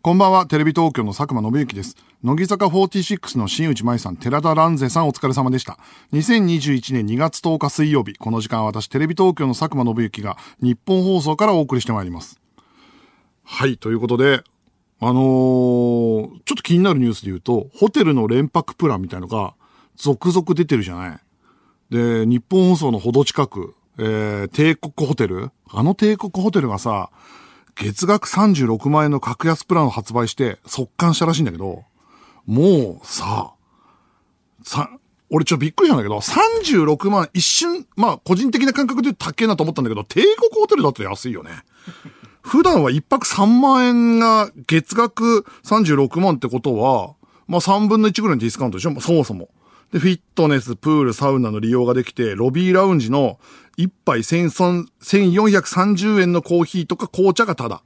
こんばんは、テレビ東京の佐久間信之です。乃木坂46の新内舞さん、寺田蘭世さんお疲れ様でした。2021年2月10日水曜日、この時間私、テレビ東京の佐久間信之が日本放送からお送りしてまいります。はい、ということで、あのー、ちょっと気になるニュースで言うと、ホテルの連泊プランみたいのが続々出てるじゃない。で、日本放送のほど近く、えー、帝国ホテル？あの帝国ホテルがさ、月額36万円の格安プランを発売して速乾したらしいんだけど、もうさ、さ、俺ちょっとびっくりしたんだけど、36万一瞬、まあ個人的な感覚で言うと高えなと思ったんだけど、帝国ホテルだと安いよね。普段は一泊3万円が月額36万ってことは、まあ3分の1ぐらいのディスカウントでしょ？そもそも。で、フィットネス、プール、サウナの利用ができて、ロビーラウンジの一杯1430円のコーヒーとか紅茶がタダ。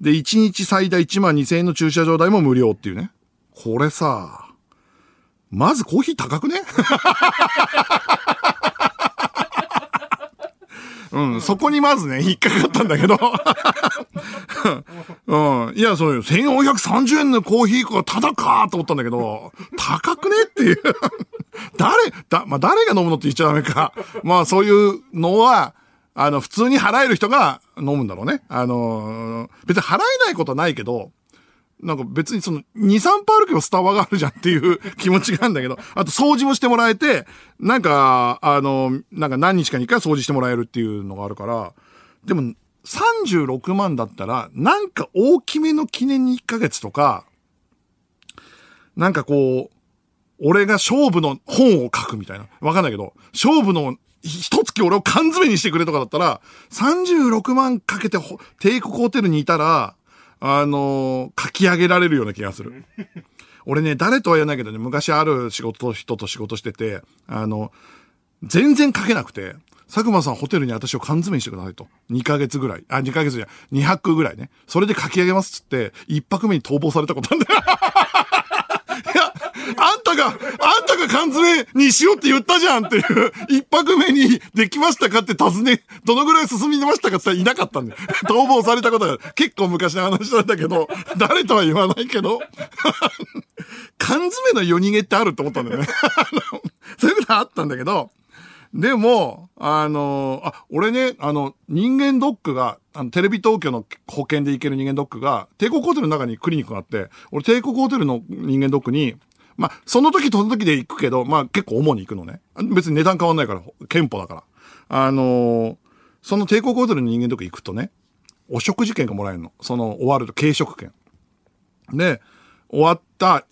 で、1日最大1万2000円の駐車場代も無料っていうね。これさ、まずコーヒー高くね？うん、そこにまずね、引っかかったんだけど。うん。いや、そうよ。1430円のコーヒーがただかと思ったんだけど、高くねっていう。誰、だ、まあ、誰が飲むのって言っちゃダメか。まあ、そういうのは、あの、普通に払える人が飲むんだろうね。あの別に払えないことはないけど、なんか別にその2、3パー歩けばスタバがあるじゃんっていう 気持ちがあるんだけど、あと掃除もしてもらえて、なんか、あの、なんか何日かに一回掃除してもらえるっていうのがあるから、でも36万だったら、なんか大きめの記念に1ヶ月とか、なんかこう、俺が勝負の本を書くみたいな。わかんないけど、勝負の一月俺を缶詰にしてくれとかだったら、36万かけて帝国ホテルにいたら、あの、書き上げられるような気がする。俺ね、誰とは言わないけどね、昔ある仕事、人と仕事してて、あの、全然書けなくて、佐久間さんホテルに私を缶詰にしてくださいと。2ヶ月ぐらい。あ、2ヶ月じゃ、2泊ぐらいね。それで書き上げますっつって、1泊目に逃亡されたことあるんだよ。あんたが、あんたが缶詰にしようって言ったじゃんっていう、一泊目にできましたかって尋ね、どのぐらい進みましたかっていなかったんだよ。逃亡されたことが結構昔の話なんだけど、誰とは言わないけど、缶詰の夜逃げってあると思ったんだよね。そういうことあったんだけど、でも、あの、あ、俺ね、あの、人間ドックが、あの、テレビ東京の保険で行ける人間ドックが、帝国ホテルの中にクリニックがあって、俺帝国ホテルの人間ドックに、まあ、その時その時で行くけど、まあ結構主に行くのね。別に値段変わんないから、憲法だから。あのー、その帝国ホテルの人間ドック行くとね、お食事券がもらえるの。その終わると軽食券。で、終わった、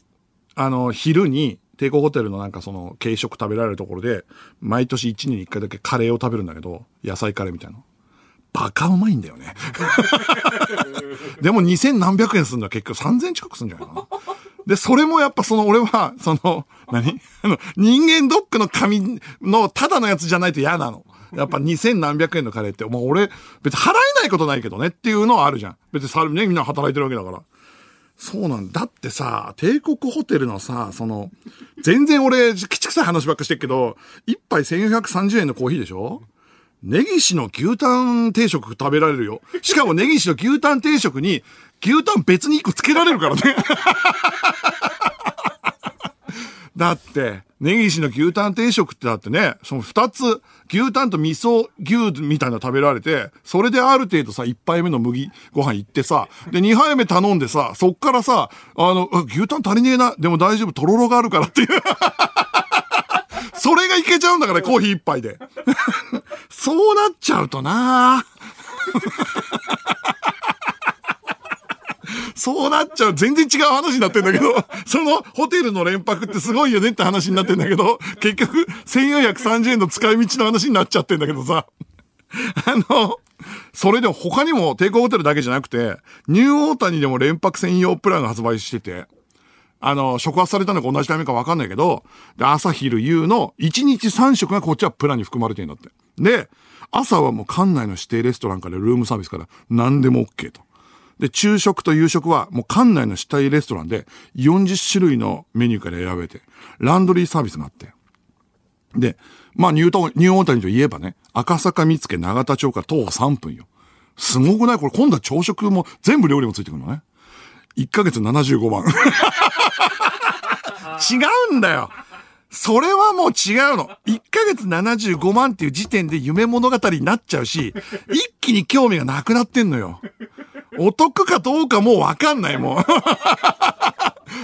あの、昼に、帝国ホテルのなんかその軽食食べられるところで、毎年1年に1回だけカレーを食べるんだけど、野菜カレーみたいな。バカうまいんだよね。でも2000何百円するんだ結局3000近くするんじゃないかな。で、それもやっぱその俺は、その、何？あの、人間ドックの紙のただのやつじゃないと嫌なの。やっぱ2000何百円のカレーって、もう俺、別に払えないことないけどねっていうのはあるじゃん。別にさ、ね、みんな働いてるわけだから。そうなんだ。だってさ、帝国ホテルのさ、その、全然俺、きちくさい話ばっかしてるけど、一杯1430円のコーヒーでしょ？ネギシの牛タン定食食べられるよ。しかもネギシの牛タン定食に、牛タン別に一個つけられるからね。だって、ネギシの牛タン定食ってだってね、その二つ、牛タンと味噌牛みたいな食べられて、それである程度さ、一杯目の麦ご飯行ってさ、で、二杯目頼んでさ、そっからさ、あの、牛タン足りねえな、でも大丈夫、とろろがあるからっていう。それがいけちゃうんだから、コーヒー一杯で。そうなっちゃうとなぁそうなっちゃう。全然違う話になってんだけど、そのホテルの連泊ってすごいよねって話になってんだけど、結局1430円の使い道の話になっちゃってんだけどさ。あの、それでも他にも帝国ホテルだけじゃなくて、ニューオータニでも連泊専用プランが発売してて、あの、触発されたのか同じタイミングかわかんないけど、で、朝昼夕の1日3食がこっちはプランに含まれてるんだって。で、朝はもう館内の指定レストランからルームサービスから何でも OK と。で、昼食と夕食はもう館内の主体レストランで40種類のメニューから選べて、ランドリーサービスがあって。で、まあニュートン、ニューオータニといえばね、赤坂見附長田町から徒歩3分よ。すごくない？これ今度は朝食も全部料理もついてくるのね。1ヶ月75万。違うんだよ。それはもう違うの。1ヶ月75万っていう時点で夢物語になっちゃうし、一気に興味がなくなってんのよ。お得かどうかもうわかんない、もう。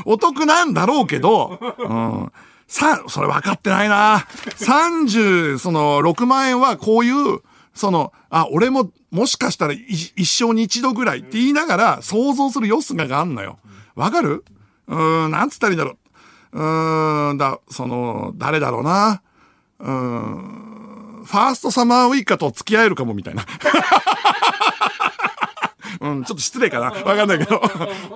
お得なんだろうけど、うん。さ、それ分かってないな。30、その、6万円はこういう、その、あ、俺も、もしかしたら一生に一度ぐらいって言いながら想像するよすががあんのよ。わかる？うーん、なんつったらいいんだろう。うーん、だ、その、誰だろうな。うーん、ファーストサマーウイカと付き合えるかもみたいな。うん、ちょっと失礼かな。わかんないけど。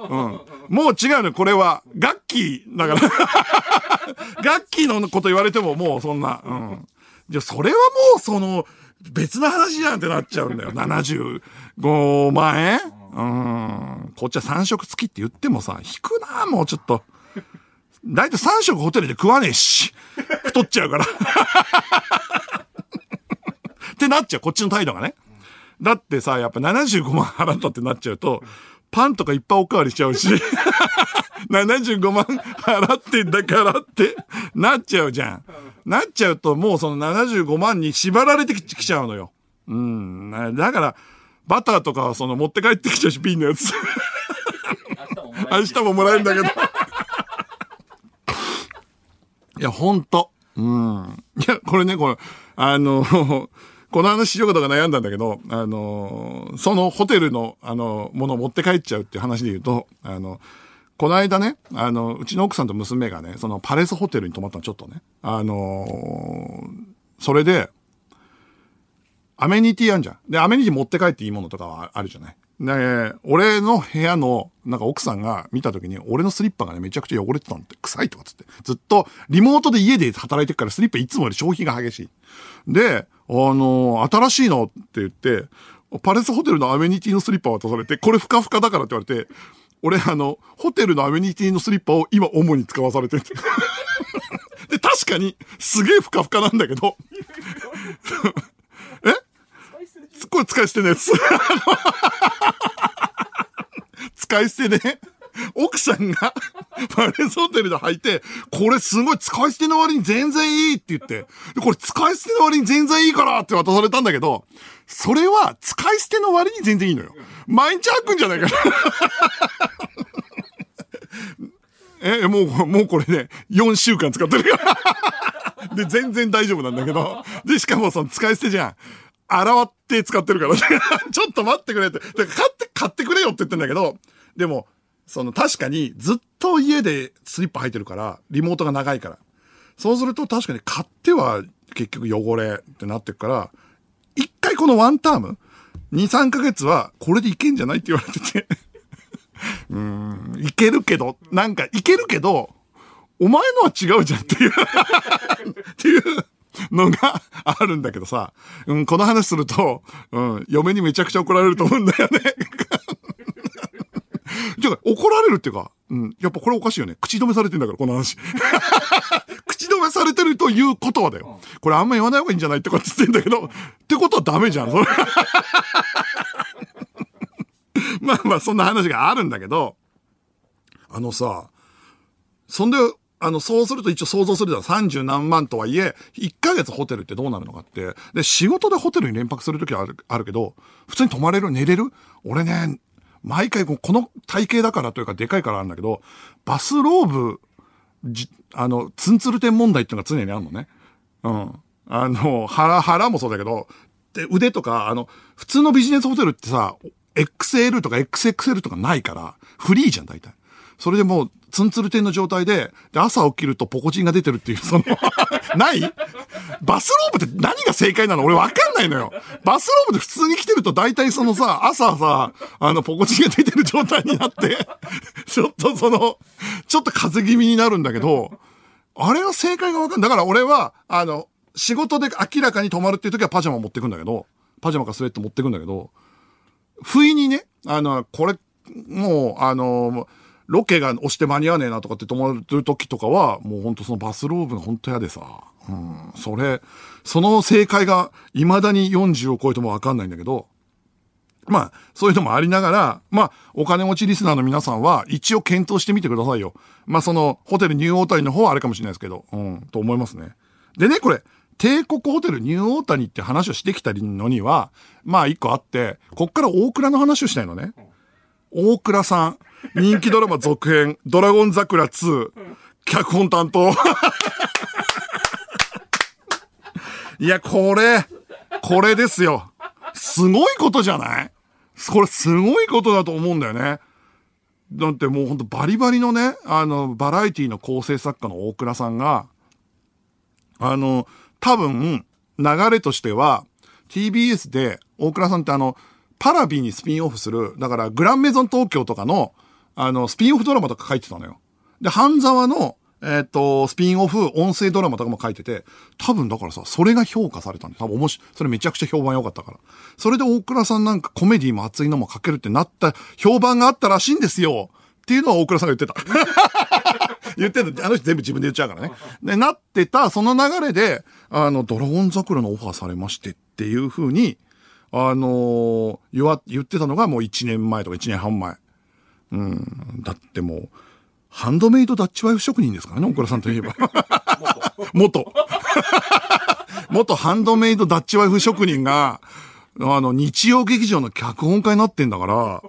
うん。もう違うの、これは。ガッキー、だから。ガッキーのこと言われてももうそんな。うん。じゃ、それはもうその、別の話じゃんってなっちゃうんだよ。75万円？うん。こっちは3食付きって言ってもさ、引くなもうちょっと。だいたい3食ホテルで食わねえし。太っちゃうから。ってなっちゃう、こっちの態度がね。だってさ、やっぱ75万払ったってなっちゃうと、パンとかいっぱいおかわりしちゃうし、75万払ってんだからってなっちゃうじゃん。なっちゃうともうその75万に縛られてきちゃうのよ。うん。だから、バターとかはその持って帰ってきちゃうし、瓶のやつ。明日ももらえるんだけど。いや、ほんと。うん。いや、これね、これ、あの、この話しようかとか悩んだんだけど、あの、そのホテルの、あの、ものを持って帰っちゃうっていう話で言うと、あの、この間ね、あの、うちの奥さんと娘がね、そのパレスホテルに泊まったのちょっとね。あのそれで、アメニティあんじゃん。で、アメニティ持って帰っていいものとかはあるじゃない。で、俺の部屋の、なんか奥さんが見た時に、俺のスリッパがね、めちゃくちゃ汚れてたんって、臭いとかつって。ずっと、リモートで家で働いてるからスリッパいつもより消費が激しい。で、のー、新しいのって言って、パレスホテルのアメニティのスリッパ渡されて、これふかふかだからって言われて、俺あの、ホテルのアメニティのスリッパを今主に使わされてる。で、確かに、すげえふかふかなんだけど、え？これ使い捨てのやつ。使い捨てで、奥さんが パレスホテルで履いて、これすごい使い捨ての割に全然いいって言って、これ使い捨ての割に全然いいからって渡されたんだけど、それは使い捨ての割に全然いいのよ。毎日履くんじゃないかな え、もう、もうこれね、4週間使ってるから で、全然大丈夫なんだけど。で、しかもその使い捨てじゃん。洗って使ってるからちょっと待ってくれって。買って、買ってくれよって言ってんだけど、でも、その確かにずっと家でスリッパ履いてるから、リモートが長いから。そうすると確かに買っては結局汚れってなってくから、一回このワンターム、2、3ヶ月はこれでいけんじゃないって言われてて。うん、いけるけど、なんかいけるけど、お前のは違うじゃんっていう。っていうのがあるんだけどさ、うん、この話すると、うん、嫁にめちゃくちゃ怒られると思うんだよね。じゃ怒られるっていうか、うん、やっぱこれおかしいよね。口止めされてんだから、この話。口止めされてるということはだよ。これあんま言わない方がいいんじゃないってこと言ってんだけど、ってことはダメじゃん、それ。まあまあ、そんな話があるんだけど、あのさ、そんで、あの、そうすると一応想像するじゃん。30何万とはいえ、1ヶ月ホテルってどうなるのかって。で、仕事でホテルに連泊するときはある、あるけど、普通に泊まれる？寝れる？俺ね、毎回この体型だからというかでかいからあるんだけど、バスローブ、あの、ツンツルテン問題っていうのが常にあるのね。うん。あの、腹、腹もそうだけど、で、腕とか、あの、普通のビジネスホテルってさ、XL とか XXL とかないから、フリーじゃん、大体。それでもう、ツンツルテンの状態で、で、朝起きるとポコチンが出てるっていう、その ない？バスローブって何が正解なの？俺わかんないのよ。バスローブで普通に来てると大体そのさ、朝さ、あの、ポコチンが出てる状態になって ちょっとその、ちょっと風邪気味になるんだけど、あれは正解がわかんない。だから俺は、あの、仕事で明らかに泊まるっていう時はパジャマ持ってくんだけど、パジャマかスウェット持ってくんだけど、不意にね、あの、これ、もう、あの、ロケが押して間に合わねえなとかって止まる時とかは、もうほんとそのバスローブがほんと嫌でさ、うん、それ、その正解が未だに40を超えてもわかんないんだけど、まあ、そういうのもありながら、まあ、お金持ちリスナーの皆さんは、一応検討してみてくださいよ。まあ、その、ホテルニューオータニの方はあれかもしれないですけど、うん、と思いますね。でね、これ、帝国ホテルニューオータニって話をしてきたのには、まあ一個あって、こっから大倉の話をしたいのね。大倉さん、人気ドラマ続編、ドラゴン桜2、脚本担当。いや、これ、これですよ。すごいことじゃない？これすごいことだと思うんだよね。だってもうほんとバリバリのね、あの、バラエティの構成作家の大倉さんが、あの、多分、流れとしては、TBS で、大倉さんってあの、パラビにスピンオフする、だからグランメゾン東京とかの、あの、スピンオフドラマとか書いてたのよ。で、半沢の、えっ、ー、と、スピンオフ音声ドラマとかも書いてて、多分だからさ、それが評価されたんで、多分面白い、それめちゃくちゃ評判良かったから。それで大倉さんなんかコメディも熱いのも書けるってなった、評判があったらしいんですよ。っていうのは大倉さんが言ってた。言ってた。あの人全部自分で言っちゃうからね。で、なってた、その流れで、あの、ドラゴン桜のオファーされましてっていうふうに、あのー、言わ、言ってたのがもう1年前とか1年半前。うん。だってもう、ハンドメイドダッチワイフ職人ですからね、大倉さんといえば。元。元ハンドメイドダッチワイフ職人が、あの、日曜劇場の脚本家になってんだから、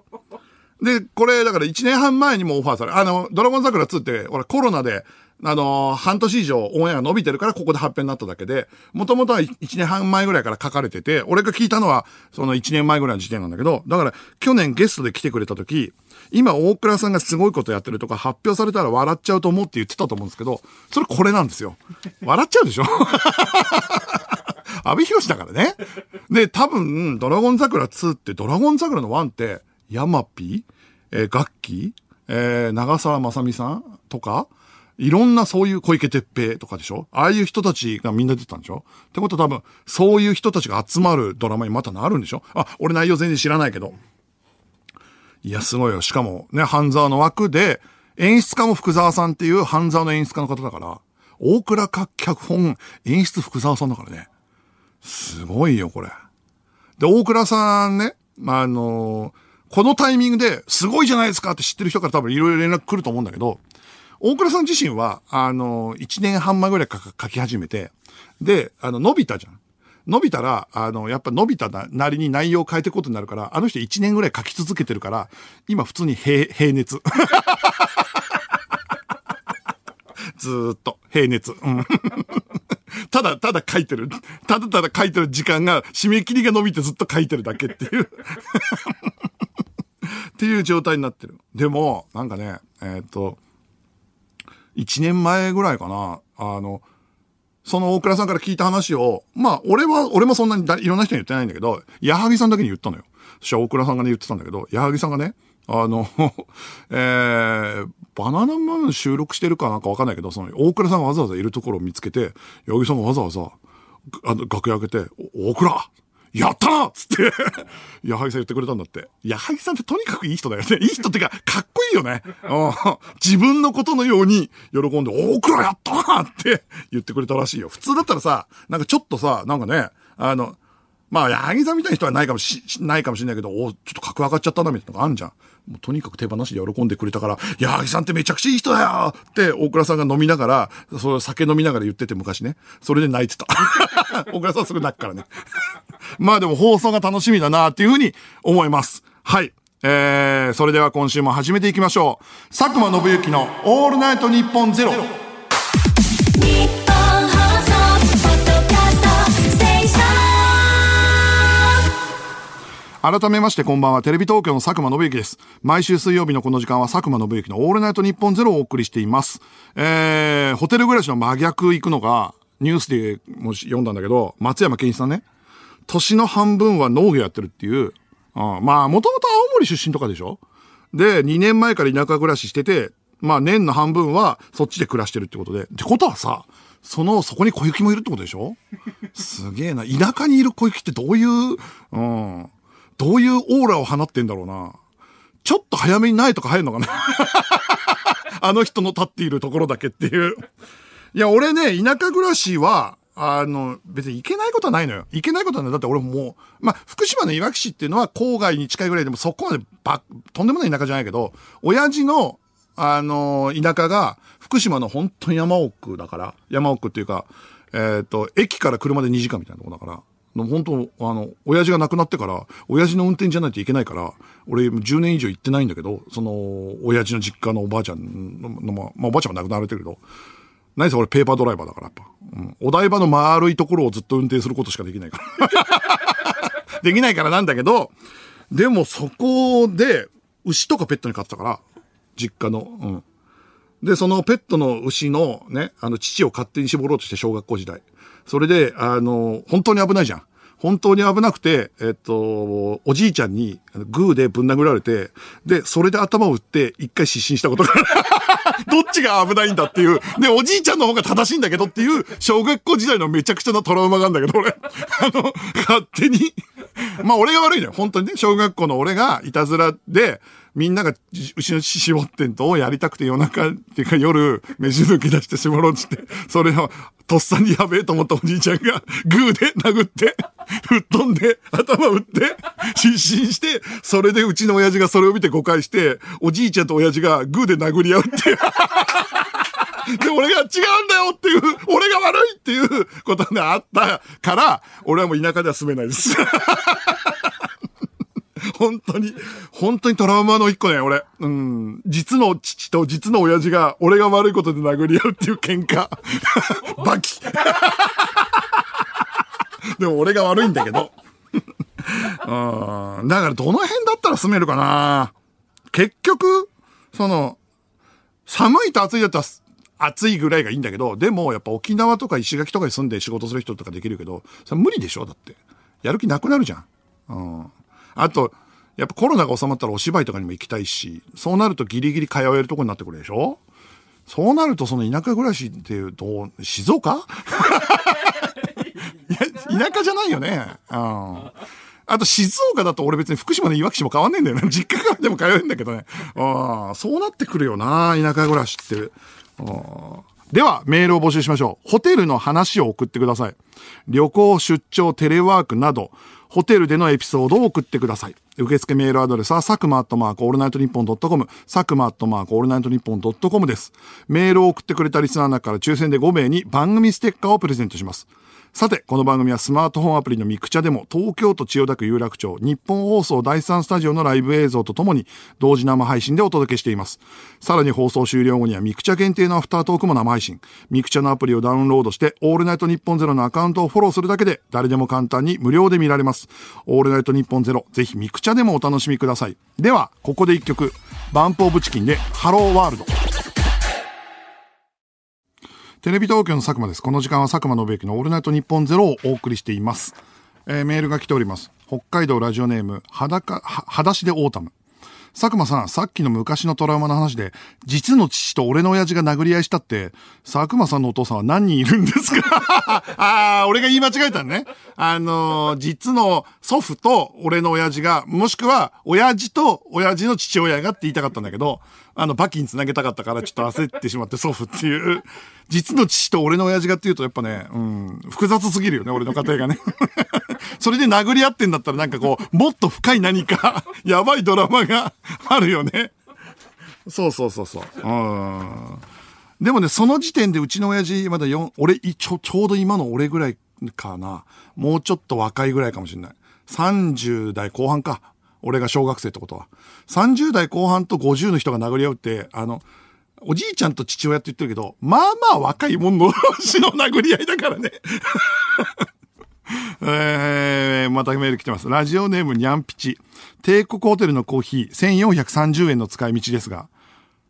で、これ、だから1年半前にもオファーされ、あの、ドラゴン桜2って、俺コロナで、あのー、半年以上オンエアが伸びてるからここで発表になっただけで、もともとは1年半前ぐらいから書かれてて、俺が聞いたのはその1年前ぐらいの時点なんだけど、だから去年ゲストで来てくれた時、今大倉さんがすごいことやってるとか発表されたら笑っちゃうと思って言ってたと思うんですけど、それこれなんですよ。笑っちゃうでしょ？阿部寛だからね。で、多分、ドラゴン桜2ってドラゴン桜の1って、ヤマピー、えー、ガッキー、えー、長澤まさみさん？とか、いろんなそういう小池徹平とかでしょ？ああいう人たちがみんな出てたんでしょ？ってことは多分、そういう人たちが集まるドラマにまたなるんでしょ？あ、俺内容全然知らないけど。いや、すごいよ。しかも、ね、半沢の枠で、演出家も福沢さんっていう半沢の演出家の方だから、大倉か脚本、演出福沢さんだからね。すごいよ、これ。で、大倉さんね、まあ、あのー、このタイミングで、すごいじゃないですかって知ってる人から多分いろいろ連絡来ると思うんだけど、大倉さん自身は、あの、1年半前ぐらいか書き始めて、で、あの、伸びたじゃん。伸びたら、あの、やっぱ伸びたなりに内容を変えていくことになるから、あの人1年ぐらい書き続けてるから、今普通に平、平熱。ずっと、平熱。ただ、ただ書いてる。ただただ書いてる時間が、締め切りが伸びてずっと書いてるだけっていう っていう状態になってる。でも、なんかね、えっ、と、1年前ぐらいかな、あの、その大倉さんから聞いた話を、まあ、俺は、俺もそんなにいろんな人に言ってないんだけど、矢作さんだけに言ったのよ。そしたら大倉さんがね言ってたんだけど、矢作さんがね、あの、えー、バナナマン収録してるかなんかわかんないけど、その、大倉さんがわざわざいるところを見つけて、矢作さんがわざわざ、あの、楽屋開けて、大倉やったなっつって 矢作さん言ってくれたんだって。矢作さんってとにかくいい人だよね。いい人ってか、かっこいいよね。自分のことのように喜んで、大倉やったなって言ってくれたらしいよ。普通だったらさ、なんかちょっとさ、なんかね、あの、まあ、矢作さんみたいな人はないかもし、ないかもしれないけど、おちょっと格上がっちゃったな、みたいなのがあるじゃん。もうとにかく手放しで喜んでくれたから、矢作さんってめちゃくちゃいい人だよって、大倉さんが飲みながら、それ酒飲みながら言ってて昔ね。それで泣いてた。大倉さんすぐ泣くからね。まあでも放送が楽しみだなっていうふうに思います。はい。えー、それでは今週も始めていきましょう。佐久間信之のオールナイトニッポンゼロ。改めましてこんばんは、テレビ東京の佐久間信之です。毎週水曜日のこの時間は佐久間信之のオールナイトニッポンゼロをお送りしています。えー、ホテル暮らしの真逆行くのが、ニュースでもし読んだんだけど、松山健一さんね、年の半分は農業やってるっていう、うん、まあ、もともと青森出身とかでしょ？で、2年前から田舎暮らししてて、まあ年の半分はそっちで暮らしてるってことで。ってことはさ、その、そこに小雪もいるってことでしょ？すげえな。田舎にいる小雪ってどういう、うん。どういうオーラを放ってんだろうな。ちょっと早めにないとか入るのかな あの人の立っているところだけっていう。いや、俺ね、田舎暮らしは、あの、別に行けないことはないのよ。行けないことはない。だって俺もう、まあ、福島のいわき市っていうのは郊外に近いぐらいでもそこまでば、とんでもない田舎じゃないけど、親父の、あの、田舎が福島の本当に山奥だから、山奥っていうか、えっ、ー、と、駅から車で2時間みたいなとこだから、本当あの、親父が亡くなってから、親父の運転じゃないといけないから、俺10年以上行ってないんだけど、その、親父の実家のおばあちゃんの、まあ、まあ、おばあちゃんは亡くなられてるけど、何せ俺ペーパードライバーだから、やっぱ。うん。お台場の丸いところをずっと運転することしかできないから。できないからなんだけど、でもそこで、牛とかペットに飼ってたから、実家の。うん。で、そのペットの牛のね、あの、父を勝手に絞ろうとして小学校時代。それで、あの、本当に危ないじゃん。本当に危なくて、えっと、おじいちゃんにグーでぶん殴られて、で、それで頭を打って一回失神したことが どっちが危ないんだっていう。で、おじいちゃんの方が正しいんだけどっていう、小学校時代のめちゃくちゃなトラウマがあるんだけど、俺。あの、勝手にまあ俺が悪いのよ。本当にね。小学校の俺がいたずらで、みんなが牛の乳絞ってんとやりたくて夜中っていうか夜、飯抜き出して絞ろうって、それをとっさにやべえと思ったおじいちゃんがグーで殴って、吹っ飛んで、頭打って、失神して、それでうちの親父がそれを見て誤解して、おじいちゃんと親父がグーで殴り合うって。で、俺が違うんだよっていう、俺が悪いっていうことがあったから、俺はもう田舎では住めないです。本当に、本当にトラウマの一個ね、俺。うん。実の父と実の親父が、俺が悪いことで殴り合うっていう喧嘩。バキ。でも俺が悪いんだけど。うん。だからどの辺だったら住めるかな結局、その、寒いと暑いだったら暑いぐらいがいいんだけど、でもやっぱ沖縄とか石垣とかに住んで仕事する人とかできるけど、それ無理でしょだって。やる気なくなるじゃん。うん。あと、やっぱコロナが収まったらお芝居とかにも行きたいし、そうなるとギリギリ通えるとこになってくるでしょ？そうなるとその田舎暮らしっていうと、静岡？いや、田舎じゃないよね。うん。あと静岡だと俺別に福島のいわき市も変わんねえんだよね。実家からでも通えるんだけどね。ああ、そうなってくるよな、田舎暮らしって。では、メールを募集しましょう。ホテルの話を送ってください。旅行、出張、テレワークなど、ホテルでのエピソードを送ってください。受付メールアドレスは、佐久間アットマークオールナイトニッポンドットコム、佐久間アットマークオールナイトニッポンドットコムです。メールを送ってくれたリスナーの中から抽選で5名に番組ステッカーをプレゼントします。さて、この番組はスマートフォンアプリのミクチャでも、東京都千代田区有楽町、ニッポン放送第3スタジオのライブ映像とともに、同時生配信でお届けしています。さらに放送終了後にはミクチャ限定のアフタートークも生配信。ミクチャのアプリをダウンロードして、オールナイトニッポンゼロのアカウントをフォローするだけで、誰でも簡単に無料で見られます。オールナイトニッポンゼロ、ぜひミクチャでもお楽しみください。では、ここで一曲、バンプオブチキンで、ハローワールド。テレビ東京の佐久間です。この時間は佐久間宣行のオールナイトニッポンゼロをお送りしています。えー、メールが来ております。北海道ラジオネーム、裸、は、裸足でオータム。佐久間さん、さっきの昔のトラウマの話で、実の父と俺の親父が殴り合いしたって、佐久間さんのお父さんは何人いるんですか？ああ、俺が言い間違えたね。あのー、実の祖父と俺の親父が、もしくは、親父と親父の父親がって言いたかったんだけど、あの、バキに繋げたかったからちょっと焦ってしまって祖父っていう。実の父と俺の親父がっていうとやっぱね、うん、複雑すぎるよね、俺の家庭がね。それで殴り合ってんだったらなんかこう、もっと深い何か、やばいドラマが あるよね。そうそうそうそう。うん。でもね、その時点でうちの親父まだ4、俺、ちょ、ちょうど今の俺ぐらいかな。もうちょっと若いぐらいかもしれない。30代後半か。俺が小学生ってことは。30代後半と50の人が殴り合うって、あの、おじいちゃんと父親って言ってるけど、まあまあ若いもんの死の殴り合いだからね。えー、またメール来てます。ラジオネームにゃんぴち。帝国ホテルのコーヒー1430円の使い道ですが、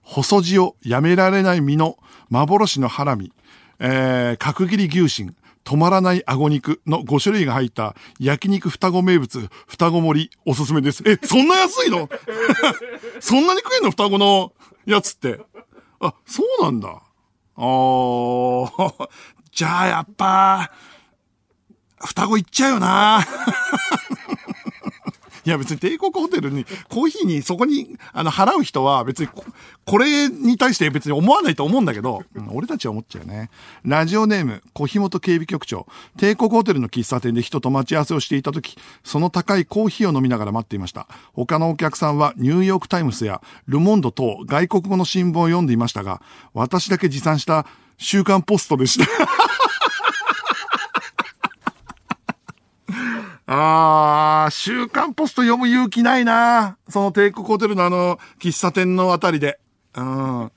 細字をやめられない身の幻のハラミ、えー、角切り牛心、止まらない顎肉の5種類が入った焼肉双子名物、双子盛りおすすめです。え、そんな安いの？そんなに食えんの？双子のやつって。あ、そうなんだ。あー。じゃあやっぱ、双子いっちゃうよな。いや別に帝国ホテルに、コーヒーにそこに、あの、払う人は別にこ、これに対して別に思わないと思うんだけど、うん、俺たちは思っちゃうね。ラジオネーム、小日本警備局長。帝国ホテルの喫茶店で人と待ち合わせをしていた時、その高いコーヒーを飲みながら待っていました。他のお客さんはニューヨークタイムスやルモンド等外国語の新聞を読んでいましたが、私だけ持参した週刊ポストでした。あー、週刊ポスト読む勇気ないなその帝国ホテルのあの、喫茶店のあたりで。うん。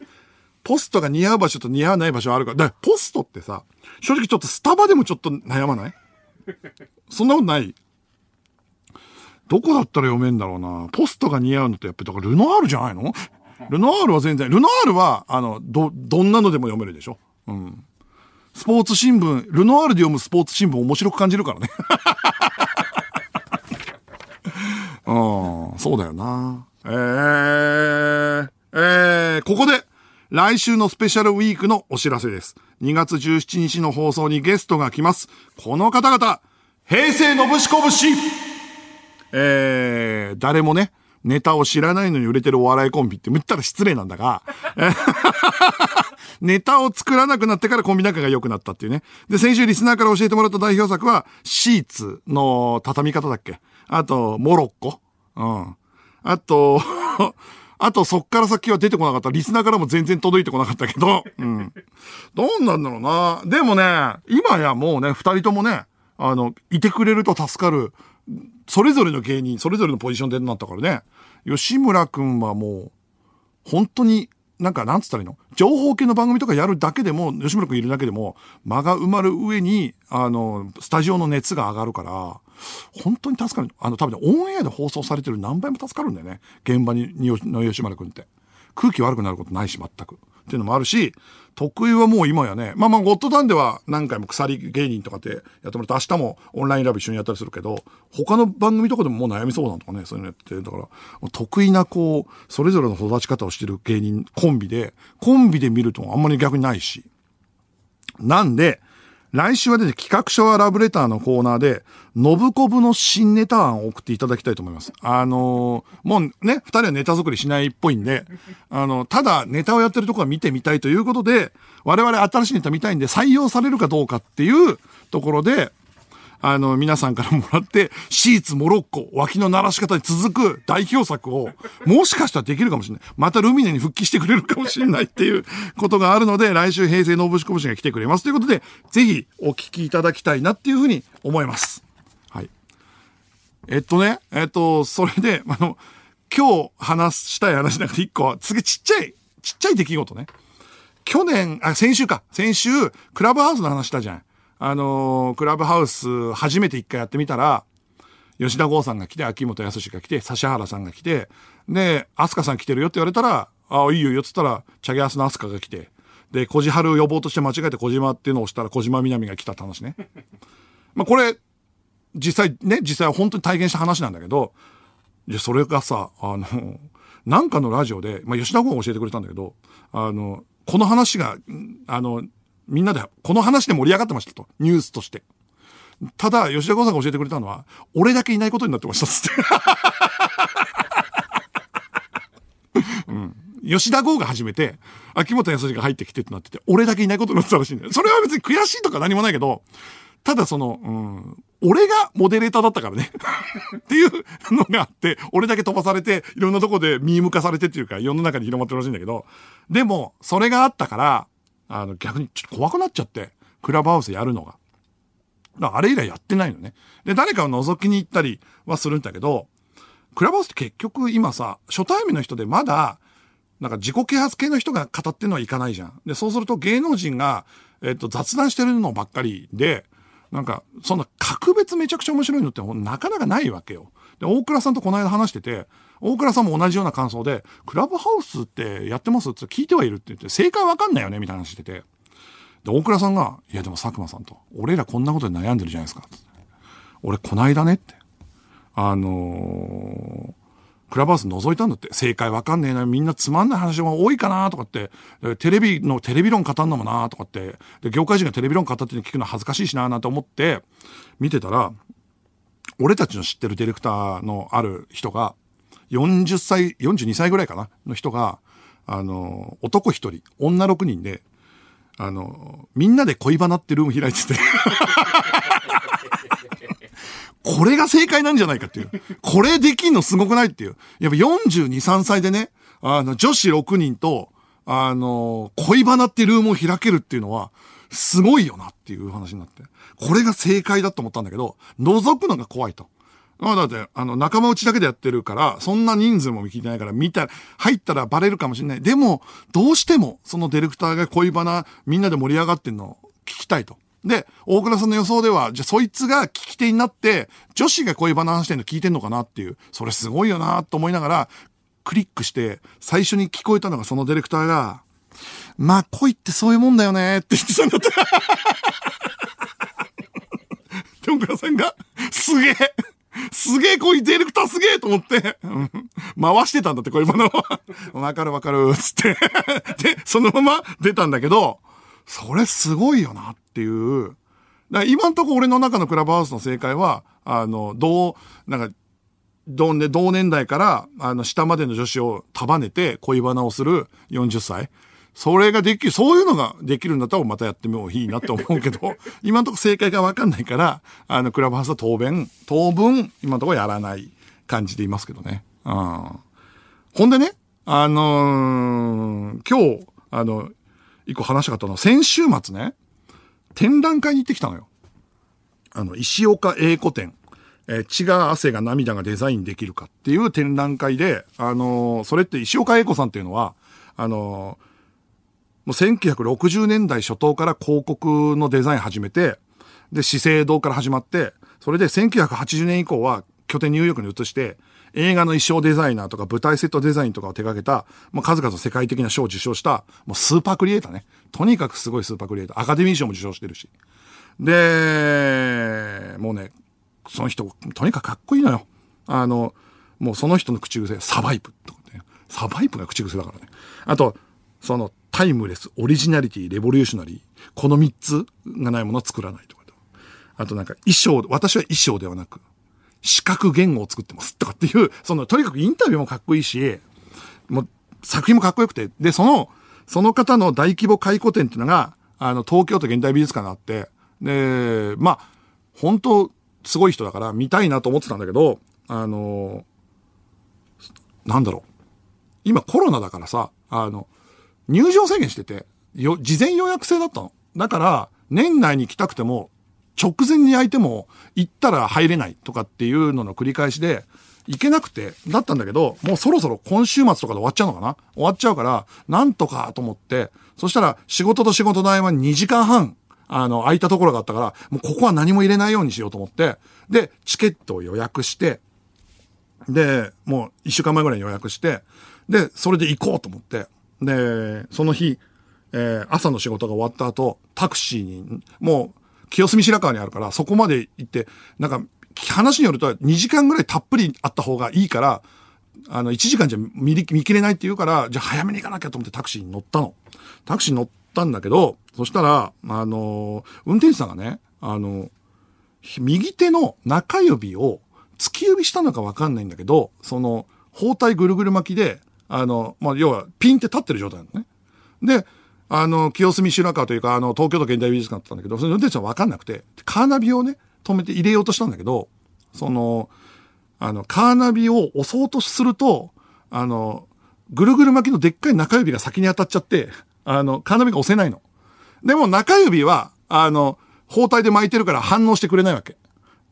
ポストが似合う場所と似合わない場所あるから。だからポストってさ、正直ちょっとスタバでもちょっと悩まない？そんなことない？どこだったら読めんだろうな。ポストが似合うのってやっぱり、だからルノアールじゃないの？ルノアールは全然、ルノアールは、あの、ど、どんなのでも読めるでしょ？うん。スポーツ新聞、ルノアールで読むスポーツ新聞面白く感じるからね。うん、そうだよな。えー、えー、ここで、来週のスペシャルウィークのお知らせです。2月17日の放送にゲストが来ます。この方々、平成のぶしこぶしえー、誰もね、ネタを知らないのに売れてるお笑いコンビって言ったら失礼なんだが、ネタを作らなくなってからコンビ仲が良くなったっていうね。で、先週リスナーから教えてもらった代表作は、シーツの畳み方だっけ？あと、モロッコうん。あと、あと、そっから先は出てこなかった。リスナーからも全然届いてこなかったけど。うん。どうなんだろうな。でもね、今やもうね、二人ともね、あの、いてくれると助かる。それぞれの芸人、それぞれのポジションでなったからね。吉村くんはもう、本当に、なんか、なんつったらいいの？情報系の番組とかやるだけでも、吉村くんいるだけでも、間が埋まる上に、あの、スタジオの熱が上がるから、本当に助かる。あの、多分ね、オンエアで放送されてる何倍も助かるんだよね。現場に、の吉村くんって。空気悪くなることないし、全く。っていうのもあるし、得意はもう今やね、まあまあ、ゴッドタンでは何回も鎖芸人とかってやってもらって、明日もオンラインラブ一緒にやったりするけど、他の番組とかでももう悩み相談とかね、そういうのやって、だから、得意なこう、それぞれの育ち方をしてる芸人、コンビで、コンビで見るとあんまり逆にないし。なんで、来週はですね、企画書はラブレターのコーナーで、ノブコブの新ネタ案を送っていただきたいと思います。あのー、もうね、二人はネタ作りしないっぽいんで、あの、ただネタをやってるとこは見てみたいということで、我々新しいネタ見たいんで採用されるかどうかっていうところで、あの、皆さんからもらって、シーツ、モロッコ、脇の鳴らし方に続く代表作を、もしかしたらできるかもしれない。またルミネに復帰してくれるかもしれないっていうことがあるので、来週平成のぶしこぶしが来てくれますということで、ぜひお聞きいただきたいなっていうふうに思います。はい。えっとね、えっと、それで、あの、今日話したい話の中で一個は、次ちっちゃい、ちっちゃい出来事ね。去年、あ、先週か。先週、クラブハウスの話したじゃん。あの、クラブハウス初めて一回やってみたら、吉田剛さんが来て、秋元康が来て、指原さんが来て、で、飛鳥さん来てるよって言われたら、ああ、いいよよっつったら、チャゲアスの飛鳥が来て、で、小路春呼ぼうとして間違えて小島っていうのを押したら小島みなみが来たって話ね。まあこれ、実際ね、実際は本当に体験した話なんだけど、じゃそれがさ、あの、なんかのラジオで、まあ吉田剛が教えてくれたんだけど、あの、この話が、あの、みんなで、この話で盛り上がってましたと。ニュースとして。ただ、吉田剛さんが教えてくれたのは、俺だけいないことになってましたっつって。うん。吉田剛が始めて、秋元康が入ってきてってなってて、俺だけいないことになってたらしいんだよ。それは別に悔しいとか何もないけど、ただその、うん、俺がモデレーターだったからね っていうのがあって、俺だけ飛ばされて、いろんなとこでミーム化されてっていうか、世の中に広まってるらしいんだけど、でも、それがあったから、あの、逆にちょっと怖くなっちゃって、クラブハウスやるのが。だからあれ以来やってないのね。で、誰かを覗きに行ったりはするんだけど、クラブハウスって結局今さ、初対面の人でまだ、なんか自己啓発系の人が語ってるのはいかないじゃん。で、そうすると芸能人が、えっと、雑談してるのばっかりで、なんか、そんな格別めちゃくちゃ面白いのってなかなかないわけよ。で、大倉さんとこの間話してて、大倉さんも同じような感想で、クラブハウスってやってますって聞いてはいるって言って、正解わかんないよねみたいな話してて。で、大倉さんが、いやでも佐久間さんと、俺らこんなことで悩んでるじゃないですか。俺こないだねって。あのークラブハウス覗いたんだって。正解わかんねえな。みんなつまんない話が多いかなとかって。テレビの、テレビ論語んのもなとかって。で、業界人がテレビ論語って聞くの恥ずかしいしななんて思って、見てたら、俺たちの知ってるディレクターのある人が、40歳、42歳ぐらいかなの人が、あの、男一人、女6人で、あの、みんなで恋バナってルーム開いてて これが正解なんじゃないかっていう。これできんのすごくないっていう。やっぱ42、3歳でね、あの、女子6人と、あの、恋バナってルームを開けるっていうのは、すごいよなっていう話になって。これが正解だと思ったんだけど、覗くのが怖いと。まあだって、あの、仲間内だけでやってるから、そんな人数も聞いてないから、見た、入ったらバレるかもしれない。でも、どうしても、そのディレクターが恋バナ、みんなで盛り上がってんのを聞きたいと。で、大倉さんの予想では、じゃあそいつが聞き手になって、女子が恋バナ話してんの聞いてんのかなっていう、それすごいよなと思いながら、クリックして、最初に聞こえたのがそのディレクターが、まあ恋ってそういうもんだよねって言ってたんだった。で、大倉さんが、すげえすげえ、こういうディレクターすげえと思って、回してたんだって、こういうものは。わかるわかる、つって で、そのまま出たんだけど、それすごいよなっていう。だから今んとこ俺の中のクラブハウスの正解は、あの、同、なんか、同年同年代から、あの、下までの女子を束ねて恋バナをする40歳。それができる、そういうのができるんだったらまたやってもいいなって思うけど、今のところ正解がわかんないから、あの、クラブハウスは当分、当分、今のところやらない感じでいますけどね。うん。ほんでね、あのー、今日、あの、一個話したかったのは、先週末ね、展覧会に行ってきたのよ。あの、石岡英子展。えー、血が汗が涙がデザインできるかっていう展覧会で、あのー、それって石岡英子さんっていうのは、あのーもう1960年代初頭から広告のデザイン始めて、で、資生堂から始まって、それで1980年以降は拠点ニューヨークに移して、映画の衣装デザイナーとか舞台セットデザインとかを手掛けた、もう数々世界的な賞を受賞した、もうスーパークリエイターね。とにかくすごいスーパークリエイター。アカデミー賞も受賞してるし。で、もうね、その人、とにかくかっこいいのよ。あの、もうその人の口癖、サバイプとかね。サバイプが口癖だからね。あと、その、タイムレス、オリジナリティ、レボリューショナリー。この3つがないものを作らないとかと。あとなんか衣装、私は衣装ではなく、視覚言語を作ってますとかっていう、その、とにかくインタビューもかっこいいし、もう作品もかっこよくて、で、その、その方の大規模回顧展っていうのが、あの、東京都現代美術館があって、で、まあ、本当すごい人だから見たいなと思ってたんだけど、あの、なんだろう。今コロナだからさ、あの、入場制限してて、よ、事前予約制だったの。だから、年内に来たくても、直前に空いても、行ったら入れないとかっていうのの繰り返しで、行けなくて、だったんだけど、もうそろそろ今週末とかで終わっちゃうのかな終わっちゃうから、なんとかと思って、そしたら仕事と仕事の合間に2時間半、あの、空いたところがあったから、もうここは何も入れないようにしようと思って、で、チケットを予約して、で、もう1週間前ぐらいに予約して、で、それで行こうと思って、で、その日、えー、朝の仕事が終わった後、タクシーに、もう、清澄白河にあるから、そこまで行って、なんか、話によると2時間ぐらいたっぷりあった方がいいから、あの、1時間じゃ見見切れないって言うから、じゃあ早めに行かなきゃと思ってタクシーに乗ったの。タクシーに乗ったんだけど、そしたら、あの、運転手さんがね、あの、右手の中指を突き指したのかわかんないんだけど、その、包帯ぐるぐる巻きで、あの、まあ、要は、ピンって立ってる状態なのね。で、あの、清澄白河というか、あの、東京都現代美術館だったんだけど、その運転手は分かんなくて、カーナビをね、止めて入れようとしたんだけど、その、あの、カーナビを押そうとすると、あの、ぐるぐる巻きのでっかい中指が先に当たっちゃって、あの、カーナビが押せないの。でも中指は、あの、包帯で巻いてるから反応してくれないわけ。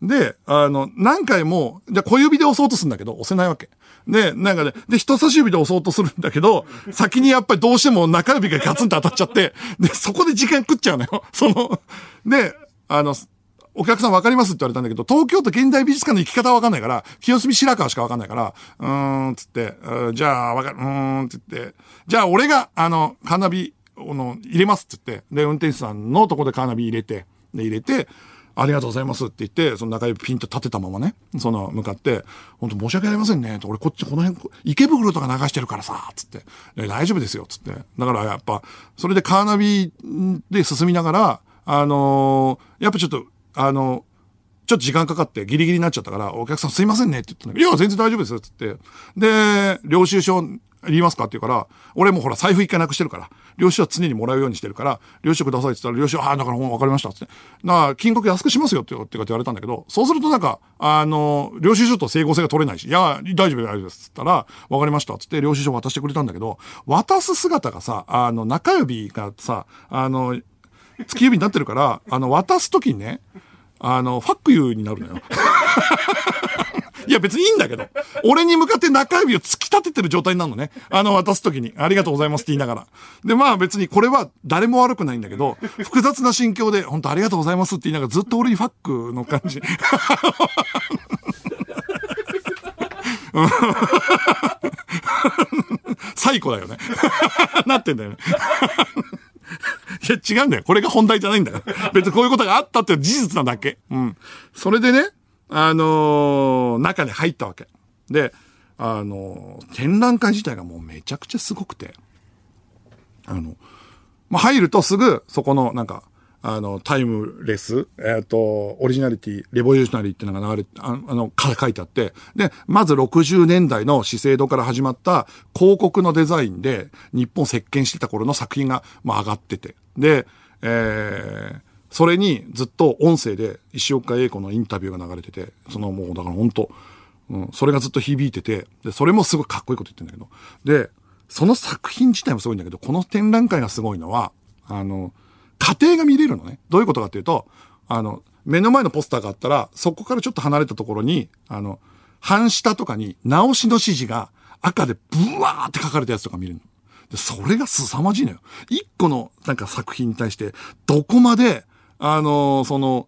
で、あの、何回も、じゃ小指で押そうとするんだけど、押せないわけ。で、なんかね、で、人差し指で押そうとするんだけど、先にやっぱりどうしても中指がガツンと当たっちゃって、で、そこで時間食っちゃうのよ。その、で、あの、お客さんわかりますって言われたんだけど、東京都現代美術館の行き方はわかんないから、清澄白河しかわかんないから、うーん、つって、じゃあ、わかる、うーん、つって、じゃあ俺が、あの、カーナビ、の、入れますって言って、で、運転手さんのとこでカーナビ入れて、で、入れて、ありがとうございますって言って、その中指ピンと立てたままね、その向かって、本当申し訳ありませんね、と、俺こっちこの辺、池袋とか流してるからさ、つって、大丈夫ですよ、つって。だからやっぱ、それでカーナビで進みながら、あのー、やっぱちょっと、あの、ちちょっと時間かかってギリギリになっちゃったから、お客さんすいませんねって言ったんだけど、いや、全然大丈夫ですつって。で、領収書言いますか？って言うから、俺もほら財布一回なくしてるから、領収は常にもらうようにしてるから、領収くださいって言ったら、領収書、ああ、だからもう分かりましたって。なあ金額安くしますよってって言われたんだけど、そうするとなんか、あの、領収書と整合性が取れないし、いや、大丈夫大丈夫ですって言ったら、分かりましたってって領収書渡してくれたんだけど、渡す姿がさ、あの、中指がさ、あの、突き指になってるから、あの、渡すときにね、あの、ファックユーになるのよ。いや別にいいんだけど。俺に向かって中指を突き立ててる状態になるのね。あの渡すときに。ありがとうございますって言いながら。で、まあ別にこれは誰も悪くないんだけど、複雑な心境で、本当ありがとうございますって言いながらずっと俺にファックの感じ。最高だよね。なってんだよね。いや、違うんだよ。これが本題じゃないんだよ。別にこういうことがあったって事実なだけ。うん。それでね、あのー、中に入ったわけ。で、あのー、展覧会自体がもうめちゃくちゃすごくて、あの、まあ、入るとすぐそこのなんか、あの、タイムレス、えっ、ー、と、オリジナリティ、レボリューショナリーってのが流れ、ああの、書いてあって、で、まず60年代の資生堂から始まった広告のデザインで、日本を席巻してた頃の作品が、まあ、上がってて。で、えー、それにずっと音声で石岡英子のインタビューが流れてて、そのもうだから本当うん、それがずっと響いてて、で、それもすごいかっこいいこと言ってんだけど、で、その作品自体もすごいんだけど、この展覧会がすごいのは、あの、家庭が見れるのね。どういうことかっていうと、あの、目の前のポスターがあったら、そこからちょっと離れたところに、あの、半下とかに直しの指示が赤でブワーって書かれたやつとか見れるの。で、それが凄まじいのよ。一個のなんか作品に対して、どこまであの、その、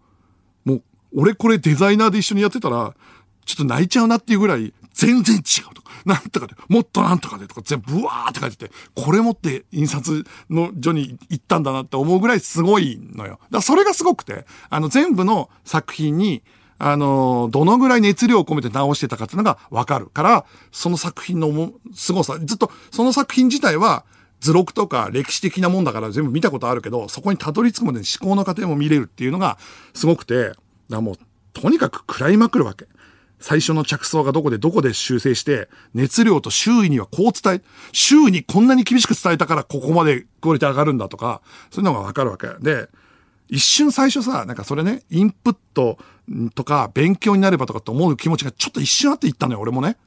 もう、俺これデザイナーで一緒にやってたら、ちょっと泣いちゃうなっていうぐらい、全然違うとか、なんとかで、もっとなんとかでとか、全部ブワーって書いてて、これ持って印刷の所に行ったんだなって思うぐらいすごいのよ。だからそれがすごくて、あの全部の作品に、あの、どのぐらい熱量を込めて直してたかっていうのがわかるから、その作品の凄さ、ずっとその作品自体は、図録とか歴史的なもんだから全部見たことあるけど、そこにたどり着くまでに思考の過程も見れるっていうのがすごくて、だもう、とにかく食らいまくるわけ。最初の着想がどこでどこで修正して、熱量と周囲にはこう伝え、周囲にこんなに厳しく伝えたからここまでクオリティ上がるんだとか、そういうのがわかるわけ。で、一瞬最初さ、なんかそれね、インプットとか勉強になればとかって思う気持ちがちょっと一瞬あって言ったのよ、俺もね。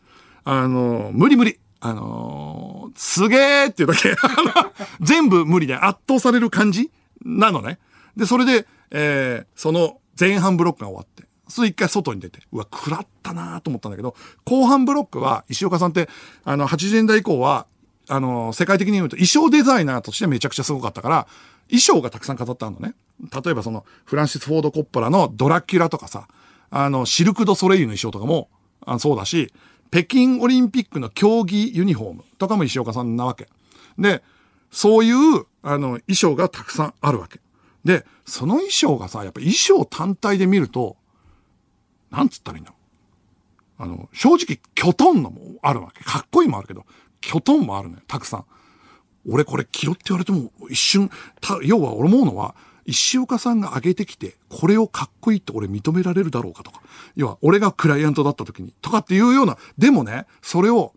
あの、無理無理。あのー、すげーっていうだけ 全部無理で圧倒される感じ？なのね。で、それで、えー、その前半ブロックが終わって、それ一回外に出て、うわ、食らったなと思ったんだけど、後半ブロックは、石岡さんって、あの、80年代以降は、あの、世界的に言うと衣装デザイナーとしてめちゃくちゃすごかったから、衣装がたくさん飾ってあるのね。例えばその、フランシス・フォード・コッポラのドラキュラとかさ、あの、シルク・ド・ソレイユの衣装とかも、あそうだし、北京オリンピックの競技ユニフォームとかも石岡さんなわけ。で、そういう、あの、衣装がたくさんあるわけ。で、その衣装がさ、やっぱ衣装単体で見ると、なんつったらいいんだろうあの、正直、キョトンのもあるわけ。かっこいいもあるけど、キョトンもあるのよ、たくさん。俺これ着ろって言われても一瞬、た、要は俺思うのは、石岡さんが上げてきて、これをかっこいいって俺認められるだろうかとか。要は、俺がクライアントだった時に、とかっていうような、でもね、それを、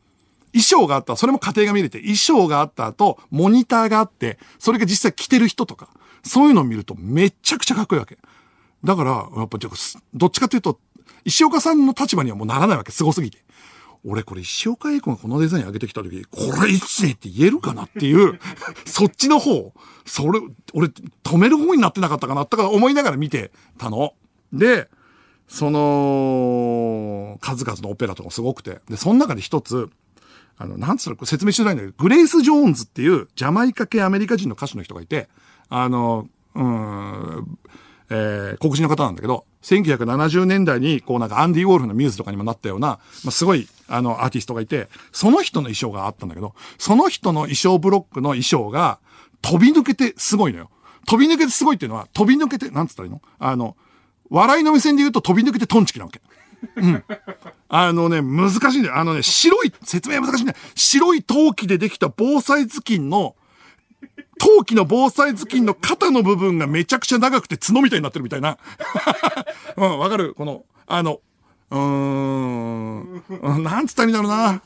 衣装があった、それも家庭が見れて、衣装があった後、モニターがあって、それが実際着てる人とか、そういうのを見るとめちゃくちゃかっこいいわけ。だから、やっぱ、どっちかというと、石岡さんの立場にはもうならないわけ、凄すぎて。俺これ石岡英子がこのデザイン上げてきた時、これいつねって言えるかなっていう、そっちの方、それ、俺止める方になってなかったかなとか思いながら見てたの。で、その、数々のオペラとかすごくて。で、その中で一つ、あの、なんつうの、説明してないんだけど、グレイス・ジョーンズっていうジャマイカ系アメリカ人の歌手の人がいて、あの、うん、えー、黒人の方なんだけど、1970年代に、こうなんかアンディ・ウォールフのミューズとかにもなったような、まあ、すごい、あの、アーティストがいて、その人の衣装があったんだけど、その人の衣装ブロックの衣装が、飛び抜けてすごいのよ。飛び抜けてすごいっていうのは、飛び抜けて、なんつったらいいの？あの、笑いの目線で言うと飛び抜けてトンチキなわけ。うん。あのね、難しいんだよ。あのね、白い、説明難しいんだよ。白い陶器でできた防災頭巾の陶器の防災頭巾の肩の部分がめちゃくちゃ長くて角みたいになってるみたいな。うん、わかる？この、あの、うーん、なんつったらいいんだろうな。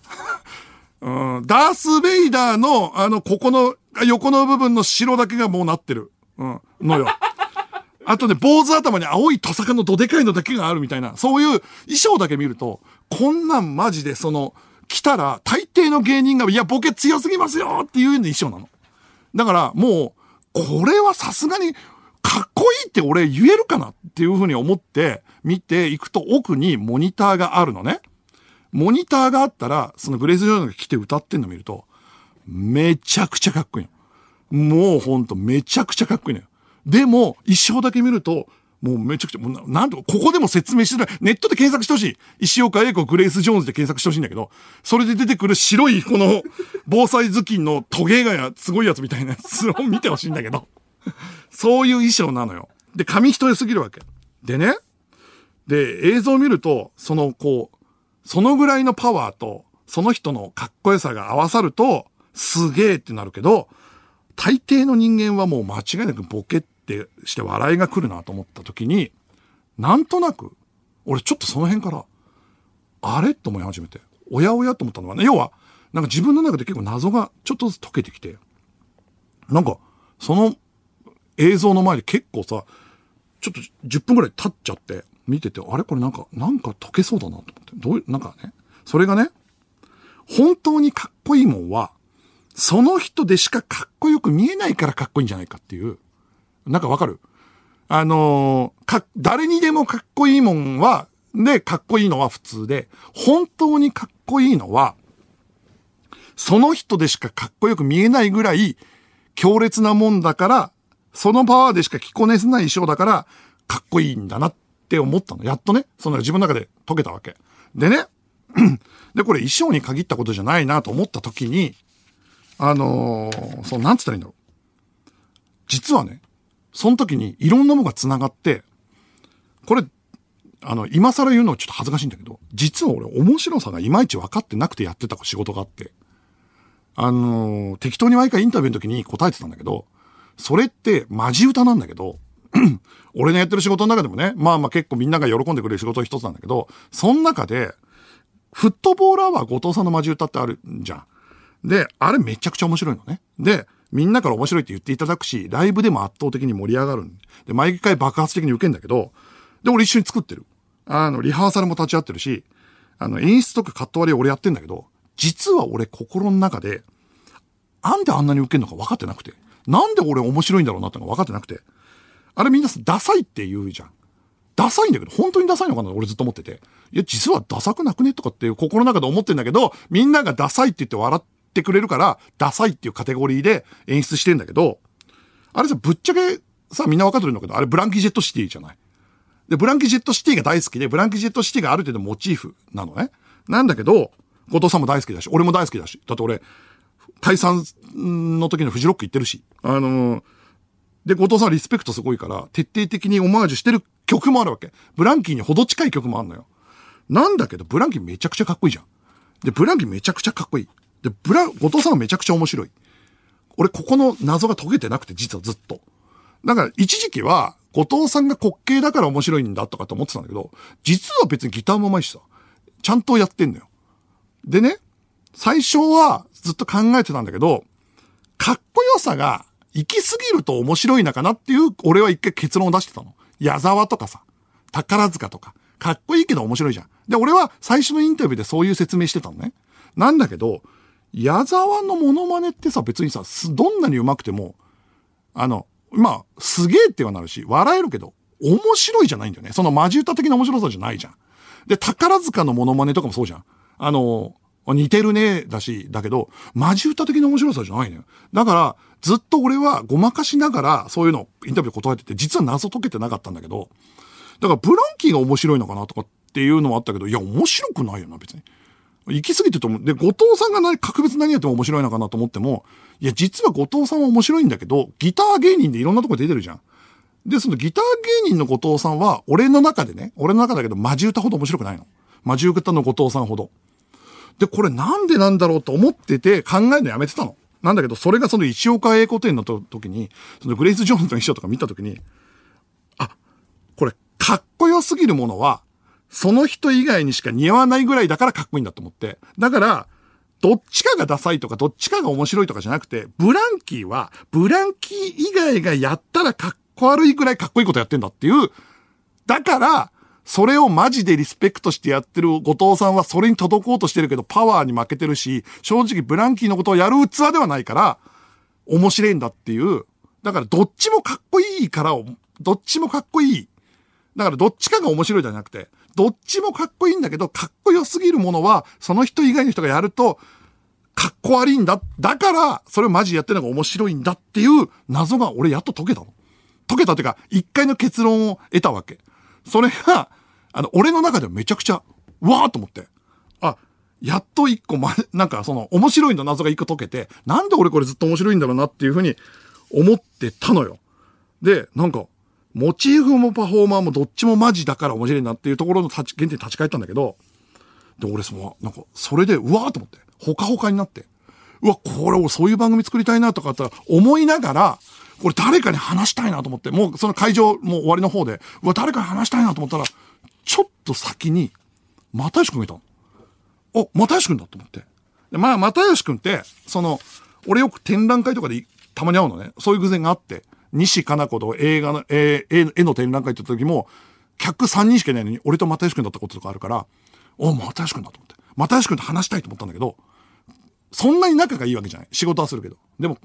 うん、ダース・ベイダーの、あの、ここの、横の部分の白だけがもうなってる。うん、のよ。あとね、坊主頭に青いトサカのどでかいのだけがあるみたいな、そういう衣装だけ見ると、こんなんマジでその、来たら大抵の芸人が、いや、ボケ強すぎますよっていう衣装なの。だからもう、これはさすがに、かっこいいって俺言えるかなっていうふうに思って見ていくと奥にモニターがあるのね。モニターがあったら、そのグレース・ジョーンが来て歌ってんの見ると、めちゃくちゃかっこいいの。もうほんとめちゃくちゃかっこいいのよ。でも、衣装だけ見ると、もうめちゃくちゃ、もうなんと、ここでも説明してない。ネットで検索してほしい。石岡英子グレース・ジョーンズで検索してほしいんだけど、それで出てくる白いこの 防災頭巾のトゲがや、すごいやつみたいなやつを見てほしいんだけど、そういう衣装なのよ。で、紙一重すぎるわけ。でね、で、映像を見ると、その、こう、そのぐらいのパワーと、その人のかっこよさが合わさると、すげえってなるけど、大抵の人間はもう間違いなくボケってして笑いが来るなと思った時に、なんとなく、俺ちょっとその辺から、あれ？と思い始めて、おやおやと思ったのはね、要は、なんか自分の中で結構謎がちょっとずつ解けてきて、なんか、その映像の前で結構さ、ちょっと10分くらい経っちゃって、見てて、あれ？これなんか、なんか解けそうだなと思って。どういう、なんかね、それがね、本当にかっこいいもんは、その人でしかかっこよく見えないからかっこいいんじゃないかっていう。なんかわかる？あのー、か、誰にでもかっこいいもんは、で、かっこいいのは普通で、本当にかっこいいのは、その人でしかかっこよく見えないぐらい強烈なもんだから、そのパワーでしか着こねせない衣装だから、かっこいいんだなっって思ったの。やっとね、その自分の中で解けたわけ。でね、で、これ衣装に限ったことじゃないなと思った時に、あのー、そう、なんつったらいいんだろう。実はね、その時にいろんなものが繋がって、これ、あの、今更言うのはちょっと恥ずかしいんだけど、実は俺面白さがいまいち分かってなくてやってた仕事があって、あのー、適当に毎回インタビューの時に答えてたんだけど、それってマジ歌なんだけど、俺のやってる仕事の中でもね、まあまあ結構みんなが喜んでくれる仕事の一つなんだけど、その中で、フットボーラーは後藤さんのマジ歌ってあるんじゃん。で、あれめちゃくちゃ面白いのね。で、みんなから面白いって言っていただくし、ライブでも圧倒的に盛り上がる。で、毎回爆発的に受けんだけど、で、俺一緒に作ってる。あの、リハーサルも立ち会ってるし、あの、演出とかカット割り俺やってんだけど、実は俺心の中で、なんであんなに受けんのか分かってなくて、なんで俺面白いんだろうなってのが分かってなくて、あれみんなダサいって言うじゃん。ダサいんだけど、本当にダサいのかな？俺ずっと思ってて。いや、実はダサくなくねとかっていう心の中で思ってんだけど、みんながダサいって言って笑ってくれるから、ダサいっていうカテゴリーで演出してんだけど、あれさ、ぶっちゃけさ、みんな分かってるんだけど、あれブランキジェットシティじゃない？で、ブランキジェットシティが大好きで、ブランキジェットシティがある程度モチーフなのね。なんだけど、後藤さんも大好きだし、俺も大好きだし。だって俺、解散の時のフジロック行ってるし。あのー、で、後藤さんリスペクトすごいから、徹底的にオマージュしてる曲もあるわけ。ブランキーにほど近い曲もあるのよ。なんだけど、ブランキーめちゃくちゃかっこいいじゃん。で、ブランキーめちゃくちゃかっこいい。で、ブラン、後藤さんはめちゃくちゃ面白い。俺、ここの謎が解けてなくて、実はずっと。だから、一時期は、後藤さんが滑稽だから面白いんだとかと思ってたんだけど、実は別にギターも上手いしさ、ちゃんとやってんのよ。でね、最初はずっと考えてたんだけど、かっこよさが行き過ぎると面白いのかなっていう、俺は一回結論を出してたの。矢沢とかさ、宝塚とか、かっこいいけど面白いじゃん。で、俺は最初のインタビューでそういう説明してたのね。なんだけど、矢沢のモノマネってさ、別にさ、どんなに上手くても、あの、まあ、すげえってはなるし、笑えるけど、面白いじゃないんだよね。そのマジ歌的な面白さじゃないじゃん。で、宝塚のモノマネとかもそうじゃん。あの、似てるね、だし、だけど、マジ歌的な面白さじゃないのよ。だから、ずっと俺はごまかしながら、そういうのインタビュー答えてて、実は謎解けてなかったんだけど、だからブランキーが面白いのかなとかっていうのもあったけど、いや、面白くないよな、別に。行き過ぎてと思う。で、後藤さんが何、格別何やっても面白いのかなと思っても、いや、実は後藤さんは面白いんだけど、ギター芸人でいろんなとこ出てるじゃん。で、そのギター芸人の後藤さんは、俺の中でね、俺の中だけど、マジ歌ほど面白くないの。マジ歌の後藤さんほど。で、これなんでなんだろうと思ってて考えるのやめてたの。なんだけど、それがその石岡英子店の時に、そのグレイス・ジョーンズの衣装とか見た時に、あ、これ、かっこよすぎるものは、その人以外にしか似合わないぐらいだからかっこいいんだと思って。だから、どっちかがダサいとか、どっちかが面白いとかじゃなくて、ブランキーは、ブランキー以外がやったらかっこ悪いぐらいかっこいいことやってんだっていう。だから、それをマジでリスペクトしてやってる後藤さんはそれに届こうとしてるけどパワーに負けてるし、正直ブランキーのことをやる器ではないから、面白いんだっていう。だからどっちもかっこいいから、どっちもかっこいい。だからどっちかが面白いじゃなくて、どっちもかっこいいんだけど、かっこよすぎるものは、その人以外の人がやると、かっこ悪いんだ。だから、それをマジでやってるのが面白いんだっていう謎が俺やっと解けたの。解けたっていうか、一回の結論を得たわけ。それが、あの、俺の中ではめちゃくちゃ、わーと思って。あ、やっと一個ま、なんかその、面白いの謎が一個解けて、なんで俺これずっと面白いんだろうなっていうふうに思ってたのよ。で、なんか、モチーフもパフォーマーもどっちもマジだから面白いなっていうところの立ち、原点に立ち返ったんだけど、で、俺その、なんか、それで、うわーと思って、ほかほかになって、うわ、これ俺そういう番組作りたいなとかって思いながら、これ誰かに話したいなと思って、もうその会場もう終わりの方で、うわ、誰かに話したいなと思ったら、ちょっと先に、又吉くんがいたの。お、又吉くんだと思って。で、まあ、又吉くんって、その、俺よく展覧会とかでたまに会うのね。そういう偶然があって、西加奈子と映画の、えー、絵の展覧会って時も、客3人しかいないのに、俺と又吉くんだったこととかあるから、お、又吉くんだと思って。又吉くんと話したいと思ったんだけど、そんなに仲がいいわけじゃない。仕事はするけど。でも、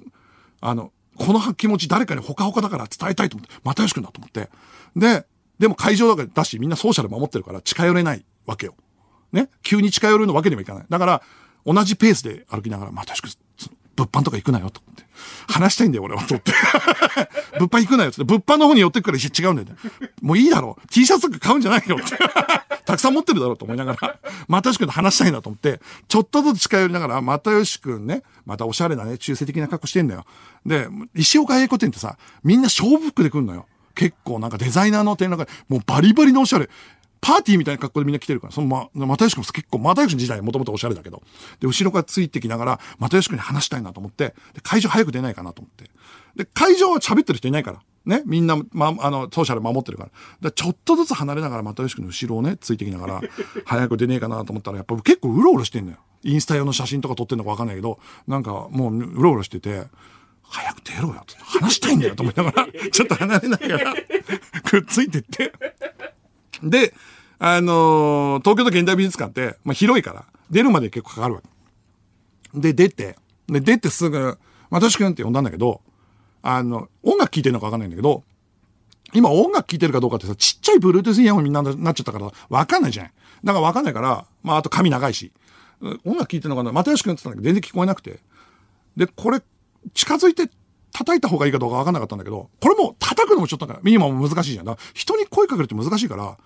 あの、この気持ち誰かにほかほかだから伝えたいと思って、又吉くんだと思って。で、でも会場だからだし、みんなソーシャル守ってるから近寄れないわけよ。ね？急に近寄るのわけにもいかない。だから、同じペースで歩きながら、まあ確か物販とか行くなよ、と思って。話したいんだよ、俺は、と思って。物販行くなよ、つって。物販の方に寄ってくから、違うんだよ、ね。もういいだろう。T シャツとか買うんじゃないよ、って。たくさん持ってるだろうと思いながら、またよしくんと話したいなと思って、ちょっとずつ近寄りながら、またよしくんね、またおしゃれなね、中性的な格好してんだよ。で、石岡英子店ってさ、みんな勝負服で来るのよ。結構なんかデザイナーの展覧会、もうバリバリのおしゃれ。パーティーみたいな格好でみんな来てるから、そのま、又吉君も結構、又吉君自体もともとおしゃれだけど、で、後ろからついてきながら、又吉君に話したいなと思って、で、会場早く出ないかなと思って。で、会場は喋ってる人いないから。ね、みんな、ま、あの、ソーシャル守ってるから。で、ちょっとずつ離れながら、又吉君の後ろをね、ついてきながら、早く出ねえかなと思ったら、やっぱ結構うろうろしてんのよ。インスタ用の写真とか撮ってんのかわかんないけど、なんかもううろうろしてて、早く出ろよ話したいんだよと思いながら、ちょっと離れながら、くっついてって。で、あのー、東京都現代美術館って、まあ、広いから、出るまで結構かかるわけ。で、出て、で、出てすぐ、まとしくんって呼んだんだけど、あの、音楽聴いてるのかわかんないんだけど、今音楽聴いてるかどうかってさ、ちっちゃい Bluetooth イヤホンみんななっちゃったから、わかんないじゃない。だからわかんないから、まあ、あと髪長いし、音楽聴いてるのかな又吉くんって言ったんだけど、全然聞こえなくて。で、これ、近づいて叩いた方がいいかどうか分かんなかったんだけど、これも叩くのもちょっとかミニマム難しいじゃん。だ人に声かけるって難しいから、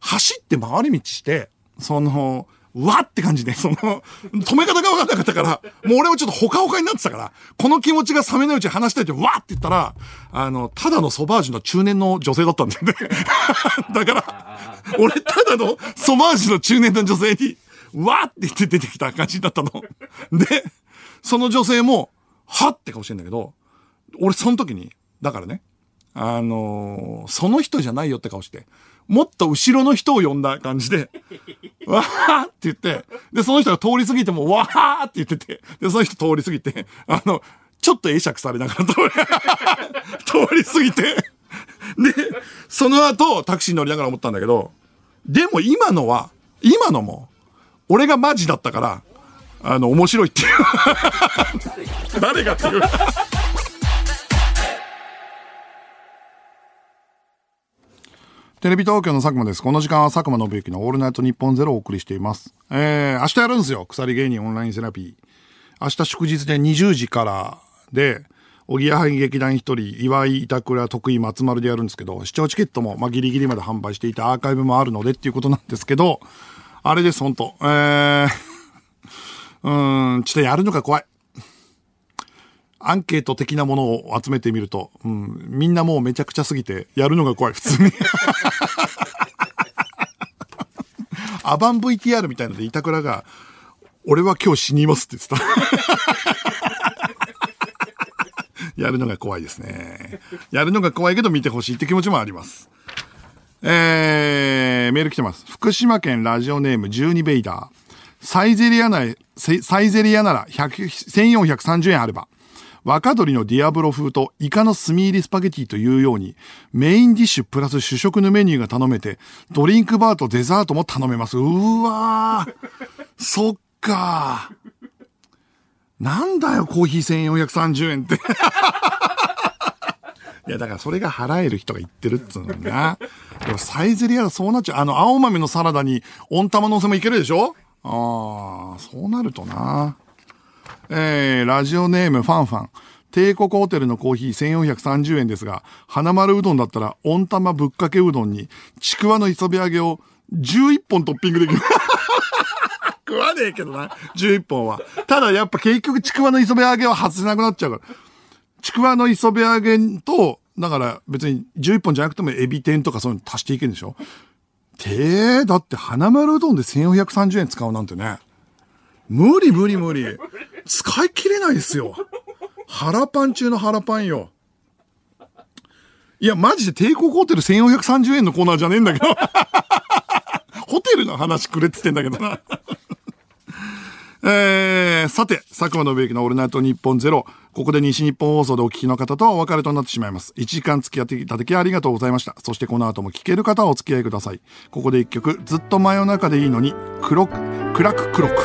走って回り道して、その、わって感じで、その、止め方が分かんなかったから、もう俺もちょっとほかほかになってたから、この気持ちが冷めないうちに話したいって、わって言ったら、あの、ただのソバージュの中年の女性だったんだよね。だから、俺ただのソバージュの中年の女性に、わって言って出てきた感じだったの。で、その女性も、はって顔してんだけど、俺その時に、だからね、あのー、その人じゃないよって顔して、もっと後ろの人を呼んだ感じで、わーって言って、で、その人が通り過ぎても、わーって言ってて、で、その人通り過ぎて、あの、ちょっと会釈されながら通り 過ぎて、で、その後、タクシー乗りながら思ったんだけど、でも今のは、今のも、俺がマジだったから、あの、面白いっていう。誰がっていう。テレビ東京の佐久間です。この時間は佐久間信之のオールナイトニッポンゼロをお送りしています。えー、明日やるんですよ。鎖芸人オンラインセラピー。明日祝日で20時からで、おぎやはぎ劇団一人、岩井板倉徳井松丸でやるんですけど、視聴チケットも、まあ、ギリギリまで販売していたアーカイブもあるのでっていうことなんですけど、あれです、本当えー、うん、ちょっとやるのが怖い。アンケート的なものを集めてみると、うん、みんなもうめちゃくちゃすぎて、やるのが怖い、普通に。アバン VTR みたいので、板倉が、俺は今日死にますって言ってた。やるのが怖いですね。やるのが怖いけど見てほしいって気持ちもあります。えー、メール来てます。福島県ラジオネーム12ベイダー。サイゼリアなら、サイゼリアなら1430円あれば、若鶏のディアブロ風とイカの炭入りスパゲティというように、メインディッシュプラス主食のメニューが頼めて、ドリンクバーとデザートも頼めます。うーわー。そっかなんだよ、コーヒー1430円って。いや、だからそれが払える人が言ってるっつうのにな。でもサイゼリアはそうなっちゃう。あの、青豆のサラダに温玉のせもいけるでしょ？ああ、そうなるとな。えー、ラジオネームファンファン。帝国ホテルのコーヒー1430円ですが、花丸うどんだったら温玉ぶっかけうどんに、ちくわの磯辺揚げを11本トッピングできる。食わねえけどな、11本は。ただやっぱ結局ちくわの磯辺揚げは外せなくなっちゃうから。ちくわの磯辺揚げと、だから別に11本じゃなくてもエビ天とかそういうの足していけるんでしょ？てー、だって花丸うどんで1430円使うなんてね。無理無理無理。使い切れないですよ。腹パン中の腹パンよ。いや、マジで帝国ホテル1430円のコーナーじゃねえんだけど。ホテルの話くれって言ってんだけどな。えー、さて、佐久間信之のオールナイトニッポンゼロ。ここで西日本放送でお聞きの方とはお別れとなってしまいます。1時間付き合っていただきありがとうございました。そしてこの後も聞ける方はお付き合いください。ここで一曲、ずっと真夜中でいいのに、黒く、暗く黒く。日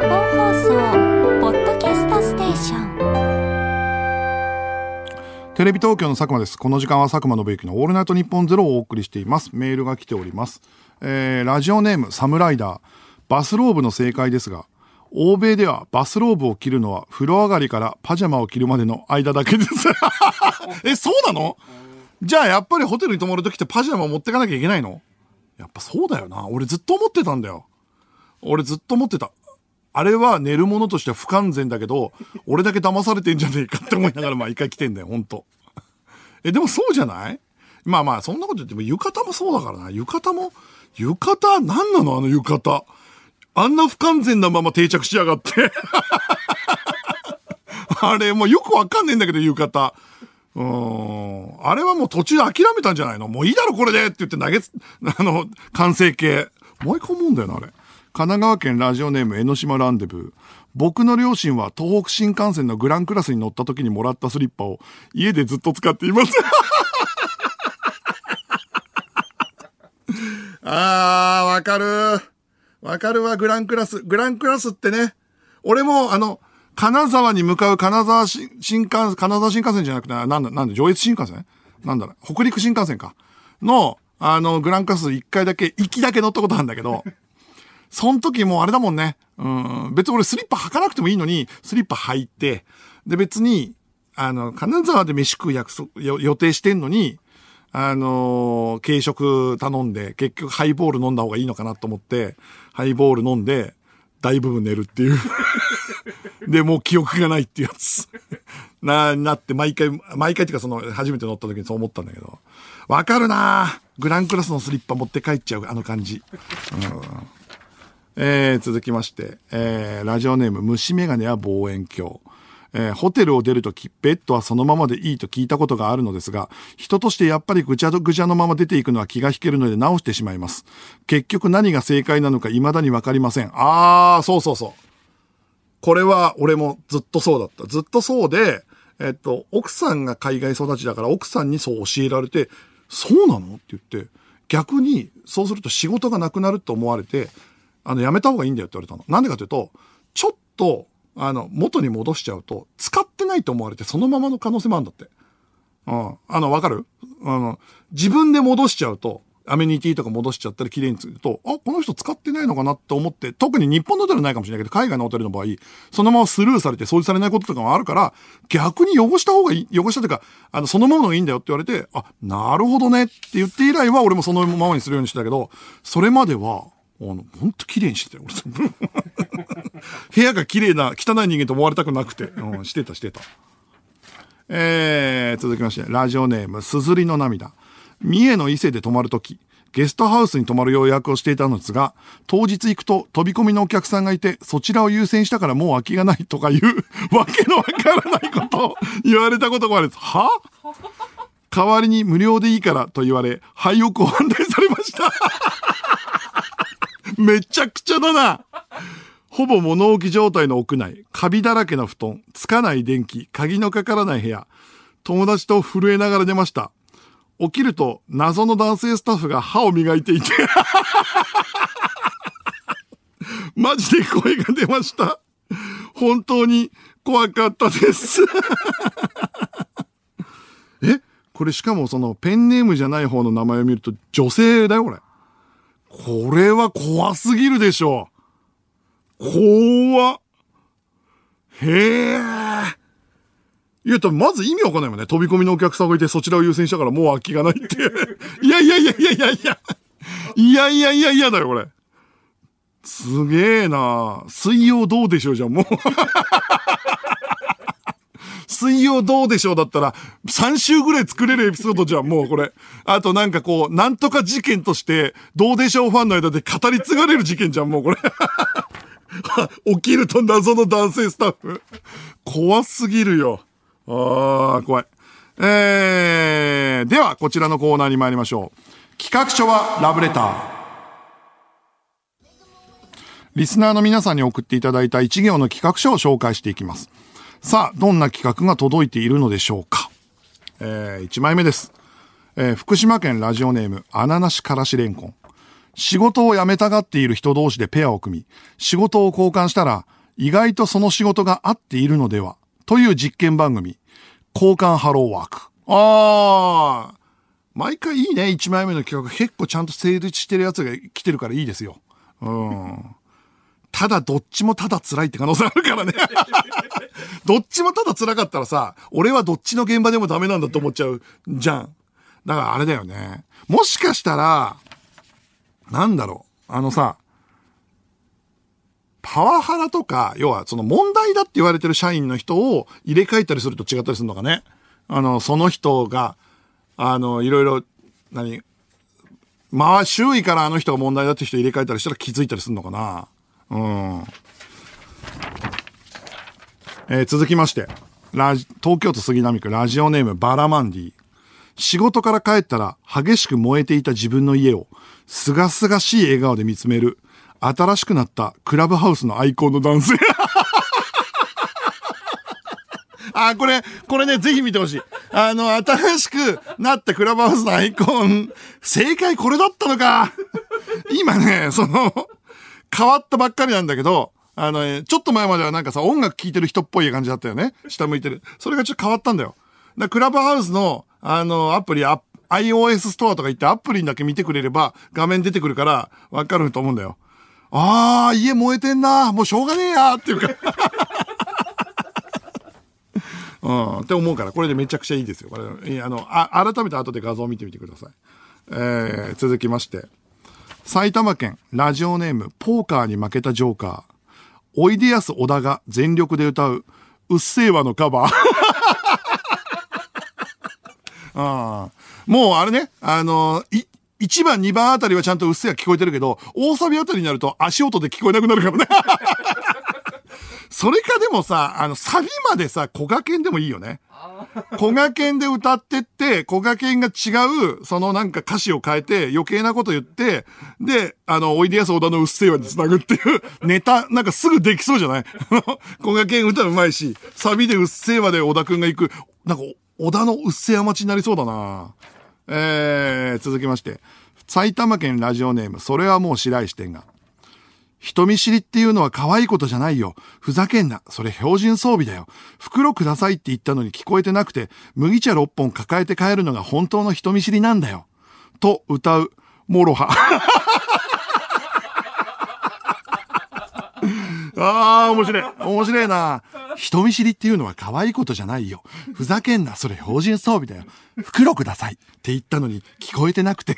本放送、ポッドキャストステーション。テレビ東京の佐久間です。この時間は佐久間信之のオールナイトニッポンゼロをお送りしています。メールが来ております。えー、ラジオネームサムライダー。バスローブの正解ですが、欧米ではバスローブを着るのは風呂上がりからパジャマを着るまでの間だけです。え、そうなの？じゃあやっぱりホテルに泊まるときってパジャマ持ってかなきゃいけないの？やっぱそうだよな。俺ずっと思ってたんだよ。俺ずっと思ってた。あれは寝るものとしては不完全だけど、俺だけ騙されてんじゃねえかって思いながら毎回来てんだよ、ほんと。え、でもそうじゃない？まあまあ、そんなこと言っても浴衣もそうだからな。浴衣も、浴衣？何なのあの浴衣？あんな不完全なまま定着しやがって あれ、もうよくわかんねえんだけど、浴衣。うん。あれはもう途中諦めたんじゃないの？もういいだろ、これでって言って投げつ、あの、完成形。毎回思うんだよな、あれ。神奈川県ラジオネーム江ノ島ランデブー。僕の両親は東北新幹線のグランクラスに乗った時にもらったスリッパを家でずっと使っています。あー、わかるわかるわ、グランクラス。グランクラスってね、俺も、あの、金沢に向かう金沢新幹線、金沢新幹線じゃなくて、なんだ、なんだ、上越新幹線？なんだろ、北陸新幹線か。の、あの、グランクラス一回だけ、行きだけ乗ったことあるんだけど、その時もうあれだもんね。うん、別に俺スリッパ履かなくてもいいのに、スリッパ履いて、で別に、あの、金沢で飯食う約束、予定してんのに、あのー、軽食頼んで、結局ハイボール飲んだ方がいいのかなと思って、ハイボール飲んで、大部分寝るっていう で、もう記憶がないっていうやつ な、なって毎回、毎回っていうかその、初めて乗った時にそう思ったんだけど。わかるなグランクラスのスリッパ持って帰っちゃう、あの感じ。うん、えー、続きまして、えー、ラジオネーム、虫眼鏡は望遠鏡。えー、ホテルを出るとき、ベッドはそのままでいいと聞いたことがあるのですが、人としてやっぱりぐちゃぐちゃのまま出ていくのは気が引けるので直してしまいます。結局何が正解なのか未だにわかりません。あー、そうそうそう。これは俺もずっとそうだった。ずっとそうで、えっと、奥さんが海外育ちだから奥さんにそう教えられて、そうなの？って言って、逆にそうすると仕事がなくなると思われて、あの、やめた方がいいんだよって言われたの。なんでかというと、ちょっとあの、元に戻しちゃうと、使ってないと思われてそのままの可能性もあるんだって。うん。あの、わかる？あの、自分で戻しちゃうと、アメニティとか戻しちゃったり綺麗にすると、あ、この人使ってないのかなって思って、特に日本のホテルないかもしれないけど、海外のホテルの場合、そのままスルーされて掃除されないこととかもあるから、逆に汚した方がいい、汚したというか、あの、そのままのがいいんだよって言われて、あ、なるほどねって言って以来は俺もそのままにするようにしてたけど、それまでは、あの、ほんと綺麗にしてたよ、俺。部屋が綺麗な、汚い人間と思われたくなくて、うん、してた、してた。えー、続きまして、ラジオネーム、すずりの涙。三重の伊勢で泊まるとき、ゲストハウスに泊まる予約をしていたのですが、当日行くと飛び込みのお客さんがいて、そちらを優先したからもう空きがないとかいう、わけのわからないことを言われたことがあるんです。は？代わりに無料でいいからと言われ、廃屋を 反対されました。めちゃくちゃだな。ほぼ物置状態の屋内、カビだらけの布団、つかない電気、鍵のかからない部屋、友達と震えながら出ました。起きると謎の男性スタッフが歯を磨いていて マジで声が出ました。本当に怖かったです。え？これしかもそのペンネームじゃない方の名前を見ると女性だよ、これ。これは怖すぎるでしょ。怖。へえ。いや、まず意味わかんないもんね。飛び込みのお客さんがいてそちらを優先したからもう空きがないって。い やいやいやいやいやいや。いやいやいやいやだよ、これ。すげえな水曜どうでしょうじゃん、もう。水曜どうでしょうだったら、3週ぐらい作れるエピソードじゃん、もうこれ。あとなんかこう、なんとか事件として、どうでしょうファンの間で語り継がれる事件じゃん、もうこれ。起きると謎の男性スタッフ。怖すぎるよ。ああ、怖い。えー、では、こちらのコーナーに参りましょう。企画書はラブレター。リスナーの皆さんに送っていただいた一行の企画書を紹介していきます。さあ、どんな企画が届いているのでしょうか？えー、1枚目です。えー福島県ラジオネーム、穴なしからしれんこん。仕事を辞めたがっている人同士でペアを組み、仕事を交換したら、意外とその仕事が合っているのでは、という実験番組、交換ハローワーク。あー、毎回いいね、1枚目の企画。結構ちゃんと成立してるやつが来てるからいいですよ。うん。ただどっちもただ辛いって可能性あるからね。どっちもただ辛かったらさ、俺はどっちの現場でもダメなんだと思っちゃうじゃん。だからあれだよね。もしかしたら、なんだろう。あのさ、パワハラとか、要はその問題だって言われてる社員の人を入れ替えたりすると違ったりするのかね。あの、その人が、あの、いろいろ、何、まあ、周囲からあの人が問題だって人入れ替えたりしたら気づいたりするのかな。うん。えー続きまして、ラジ、東京都杉並区ラジオネームバラマンディ。仕事から帰ったら激しく燃えていた自分の家を、すがすがしい笑顔で見つめる、新しくなったクラブハウスのアイコンの男性。あ、これ、これね、ぜひ見てほしい。あの、新しくなったクラブハウスのアイコン、正解これだったのか。今ね、その、変わったばっかりなんだけど、あのね、ちょっと前まではなんかさ、音楽聴いてる人っぽい感じだったよね。下向いてる。それがちょっと変わったんだよ。だクラブハウスの、あの、アプリ、iOS ストアとか行ってアプリだけ見てくれれば画面出てくるからわかると思うんだよ。あー、家燃えてんな。もうしょうがねえやっていうか。うん、って思うから、これでめちゃくちゃいいですよ。これ、あの、あ、改めて後で画像を見てみてください。えー、続きまして。埼玉県ラジオネームポーカーに負けたジョーカー。おいでやす小田が全力で歌う、うっせぇわのカバー。ああもうあれね、あのい、1番、2番あたりはちゃんとうっせぇわ聞こえてるけど、大サビあたりになると足音で聞こえなくなるからね。それかでもさ、あの、サビまでさ、小賀犬でもいいよね。小賀犬で歌ってって、小賀犬が違う、そのなんか歌詞を変えて、余計なこと言って、で、あの、おいでやす小田のうっせぇわに繋ぐっていう、ネタ、なんかすぐできそうじゃない？小賀犬歌うまいし、サビでうっせぇわで小田くんが行く、なんか、小田のうっせぇわ待ちになりそうだな。えー、続きまして、埼玉県ラジオネーム、それはもう白石店が。人見知りっていうのは可愛いことじゃないよ。ふざけんな。それ標準装備だよ。袋くださいって言ったのに聞こえてなくて、麦茶6本抱えて帰るのが本当の人見知りなんだよ。と歌う、モロハ。ああ、面白い。面白いな。人見知りっていうのは可愛いことじゃないよ。ふざけんな。それ標準装備だよ。袋くださいって言ったのに聞こえてなくて。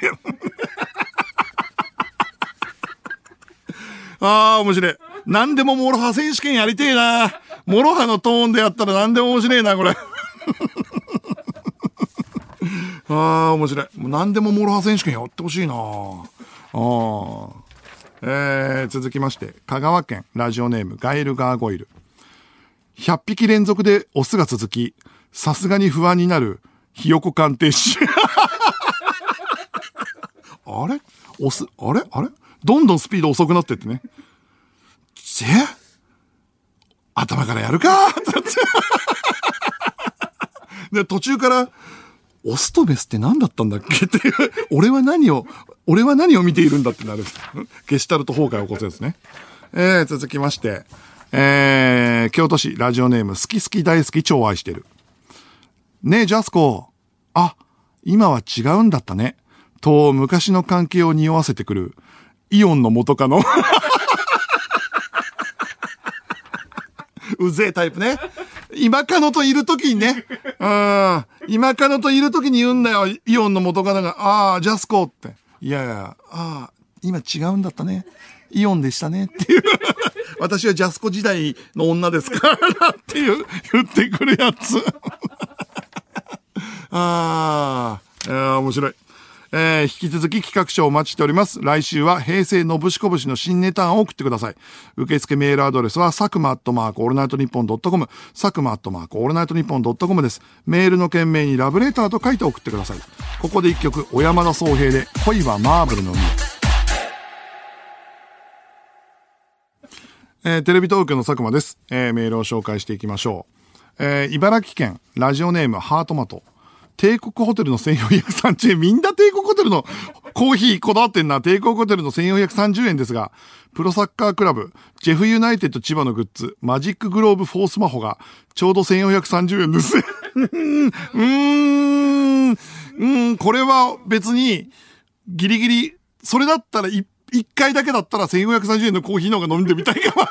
ああ、面白い。何でもモロハ選手権やりてえな。モロハのトーンでやったら何でも面白いな、これ。ああ、面白い。もう何でもモロハ選手権やってほしいなああ。えー、続きまして、香川県ラジオネームガイルガーゴイル。100匹連続でオスが続き、さすがに不安になるひよこ鑑定士。あれ？オス、あれ？あれ？どんどんスピード遅くなってってね。え？頭からやるか？って。で、途中から、オスとメスって何だったんだっけ？っていう、俺は何を、俺は何を見ているんだってなる。ゲシュタルト崩壊を起こすやつね。えー、続きまして、えー、京都市ラジオネーム好き好き大好き超愛してる。ねえ、ジャスコ。あ、今は違うんだったね。と、昔の関係を匂わせてくる、イオンの元カノ。うぜえタイプね。今カノといるときにね。うん。今カノといるときに言うんだよ。イオンの元カノが。ああ、ジャスコって。いやいや、ああ、今違うんだったね。イオンでしたね。っていう。私はジャスコ時代の女ですからっていう、言ってくるやつ。ああ、いや面白い。えー、引き続き企画書をお待ちしております。来週は平成のぶしこぶしの新ネタを送ってください。受付メールアドレスは、佐久間アットマークオールナイトニッポンドットコム、佐久間アットマークオールナイトニッポンドットコムです。メールの件名にラブレターと書いて送ってください。ここで一曲、小山田宗平で、恋はマーブルの海。えーテレビ東京の佐久間です。えーメールを紹介していきましょう。えー茨城県、ラジオネーム、ハートマト。帝国ホテルの1430円。みんな帝国ホテルのコーヒーこだわってんな。帝国ホテルの1430円ですが、プロサッカークラブ、ジェフユナイテッド千葉のグッズ、マジックグローブ4スマホが、ちょうど1430円です。うーん、うーん、これは別に、ギリギリ、それだったら一回だけだったら1530円のコーヒーの方が飲んでみたいかも。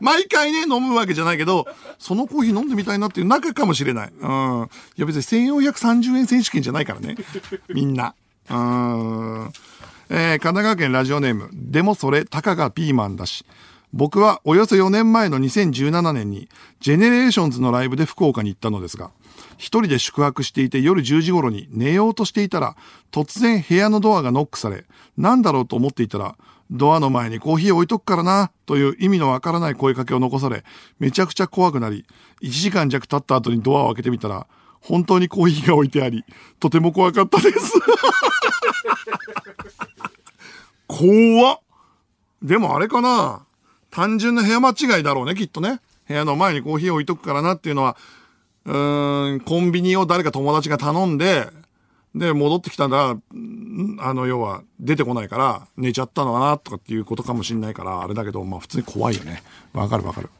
毎回ね、飲むわけじゃないけど、そのコーヒー飲んでみたいなっていう中かもしれない。うん。いや別に1430円選手権じゃないからね。みんな。うん。えー神奈川県ラジオネーム。でもそれ、たかがピーマンだし。僕はおよそ4年前の2017年に、ジェネレーションズのライブで福岡に行ったのですが、一人で宿泊していて夜10時頃に寝ようとしていたら、突然部屋のドアがノックされ、なんだろうと思っていたら、ドアの前にコーヒー置いとくからな、という意味のわからない声かけを残され、めちゃくちゃ怖くなり、1時間弱経った後にドアを開けてみたら、本当にコーヒーが置いてあり、とても怖かったです。怖っでもあれかな単純な部屋間違いだろうね、きっとね。部屋の前にコーヒー置いとくからなっていうのは、うーん、コンビニを誰か友達が頼んで、で、戻ってきたら、んあの、要は、出てこないから、寝ちゃったのかな、とかっていうことかもしんないから、あれだけど、まあ普通に怖いよね。わかるわかる。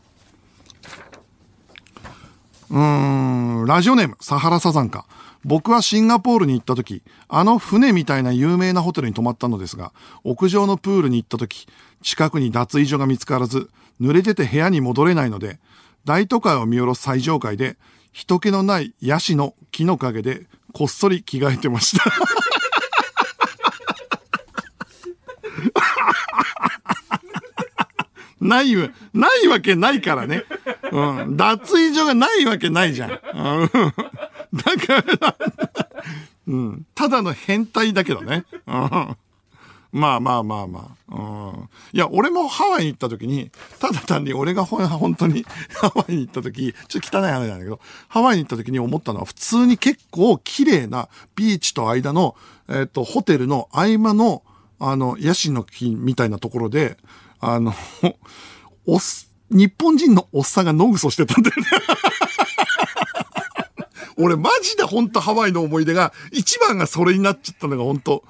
うん、ラジオネーム、サハラサザンカ。僕はシンガポールに行った時、あの船みたいな有名なホテルに泊まったのですが、屋上のプールに行った時、近くに脱衣所が見つからず、濡れてて部屋に戻れないので、大都会を見下ろす最上階で、人気のないヤシの木の陰で、こっそり着替えてました。ないわ、ないわけないからね。うん。脱衣所がないわけないじゃん。うん、だから、うん。ただの変態だけどね。うん。まあまあまあまあ。うん。いや、俺もハワイに行った時に、ただ単に俺が本当に ハワイに行った時、ちょっと汚い話なんだけど、ハワイに行った時に思ったのは、普通に結構綺麗なビーチと間の、えっ、と、ホテルの合間の、あの、ヤシの木みたいなところで、あの、おっ、日本人のおっさんが野ぐそしてたんだよね。俺マジで本当ハワイの思い出が、一番がそれになっちゃったのが本当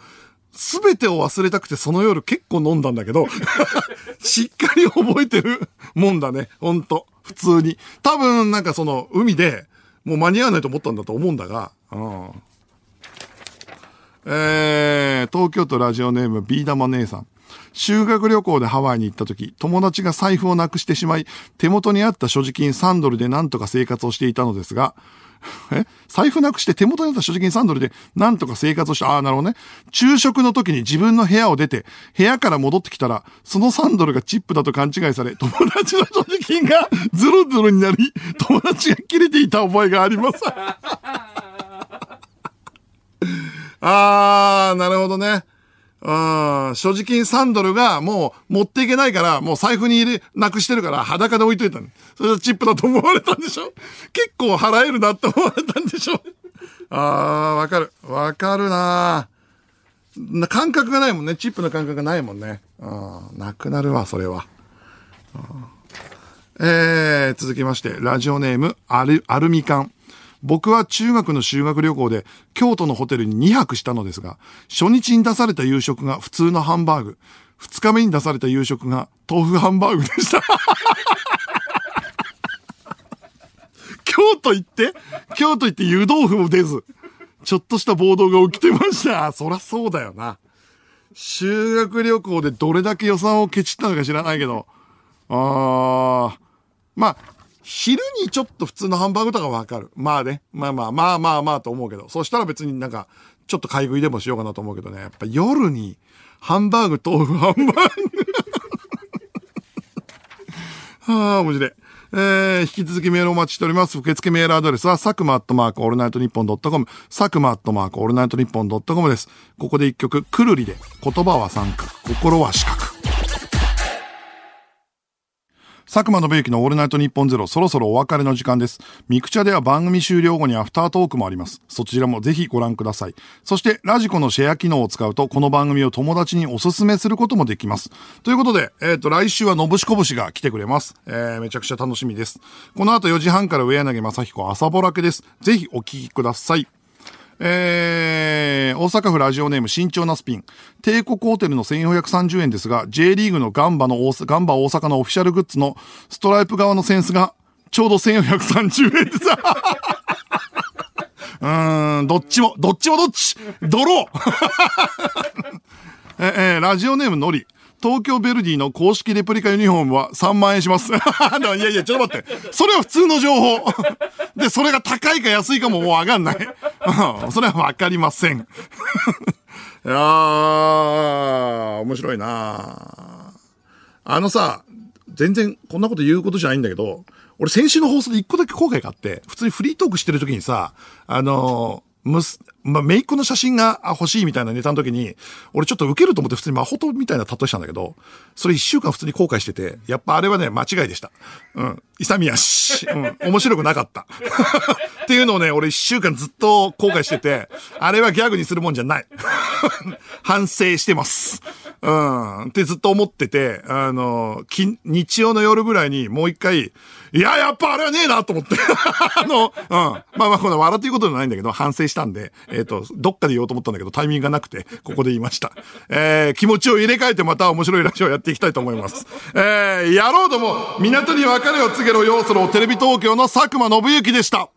すべてを忘れたくてその夜結構飲んだんだけど、しっかり覚えてるもんだね。ほんと。普通に。多分なんかその海でもう間に合わないと思ったんだと思うんだが、うん。えー、東京都ラジオネームビー玉姉さん。修学旅行でハワイに行った時、友達が財布をなくしてしまい、手元にあった所持金3ドルで何とか生活をしていたのですが、え？財布なくして手元にあった所持金3ドルで何とか生活をした。ああ、なるほどね。昼食の時に自分の部屋を出て、部屋から戻ってきたら、その3ドルがチップだと勘違いされ、友達の所持金がズルズルになり、友達が切れていた覚えがあります。あー、なるほどね。うん、所持金3ドルがもう持っていけないから、もう財布に入れ、なくしてるから裸で置いといたの。それでチップだと思われたんでしょ？結構払えるなって思われたんでしょ？あー、わかる。わかるなな感覚がないもんね。チップの感覚がないもんね。うん、なくなるわ、それは。えー、続きまして、ラジオネーム、アル、アルミカン。僕は中学の修学旅行で京都のホテルに2泊したのですが、初日に出された夕食が普通のハンバーグ、2日目に出された夕食が豆腐ハンバーグでした。京都行って、京都行って湯豆腐も出ず、ちょっとした暴動が起きてました。そらそうだよな。修学旅行でどれだけ予算をケチったのか知らないけど、あー、まあ、昼にちょっと普通のハンバーグとかわかる。まあね。まあまあまあまあまあと思うけど。そしたら別になんか、ちょっと買い食いでもしようかなと思うけどね。やっぱ夜に、ハンバーグ、豆腐、ハンバーグ。はあ、面白い。えー、引き続きメールお待ちしております。受付メールアドレスは、佐久間アットマークオールナイトニッポンドットコム、佐久間アットマークオールナイトニッポンドットコムです。ここで一曲、くるりで、言葉は三角、心は四角。佐久間信之のオールナイトニッポンゼロ、そろそろお別れの時間です。ミクチャでは番組終了後にアフタートークもあります。そちらもぜひご覧ください。そして、ラジコのシェア機能を使うと、この番組を友達におすすめすることもできます。ということで、えっ、と、来週はのぶしこぶしが来てくれます。えー、めちゃくちゃ楽しみです。この後4時半から上柳正彦朝ぼらけです。ぜひお聞きください。えー、大阪府ラジオネーム慎重なスピン。帝国ホテルの1430円ですが、J リーグのガンバの大、ガンバ大阪のオフィシャルグッズのストライプ側のセンスが、ちょうど1430円でさ。うーん、どっちも、どっちもどっちドロー え、えーラジオネームのり。東京ベルディの公式レプリカユニフォームは3万円します。いやいや、ちょっと待って。それは普通の情報。で、それが高いか安いかももうわかんない。それはわかりません。いやー、面白いなあのさ、全然こんなこと言うことじゃないんだけど、俺先週の放送で一個だけ後悔があって、普通にフリートークしてる時にさ、あのむす、まあ、めいっ子の写真が欲しいみたいなネタの時に、俺ちょっと受けると思って普通にマホトみたいな例えしたんだけど、それ一週間普通に後悔してて、やっぱあれはね、間違いでした。うん。勇みやし、うん。面白くなかった。っていうのをね、俺一週間ずっと後悔してて、あれはギャグにするもんじゃない。反省してます。うん。ってずっと思ってて、あの、日曜の夜ぐらいにもう一回、いや、やっぱあれはねえなと思って。あの、うん。まあまあ、この笑っていうことじゃないんだけど、反省したんで、えっ、と、どっかで言おうと思ったんだけど、タイミングがなくて、ここで言いました。えー、気持ちを入れ替えてまた面白いラジオをやっていきたいと思います。えー、やろうども、港に別れを告げろ要素のテレビ東京の佐久間信之でした。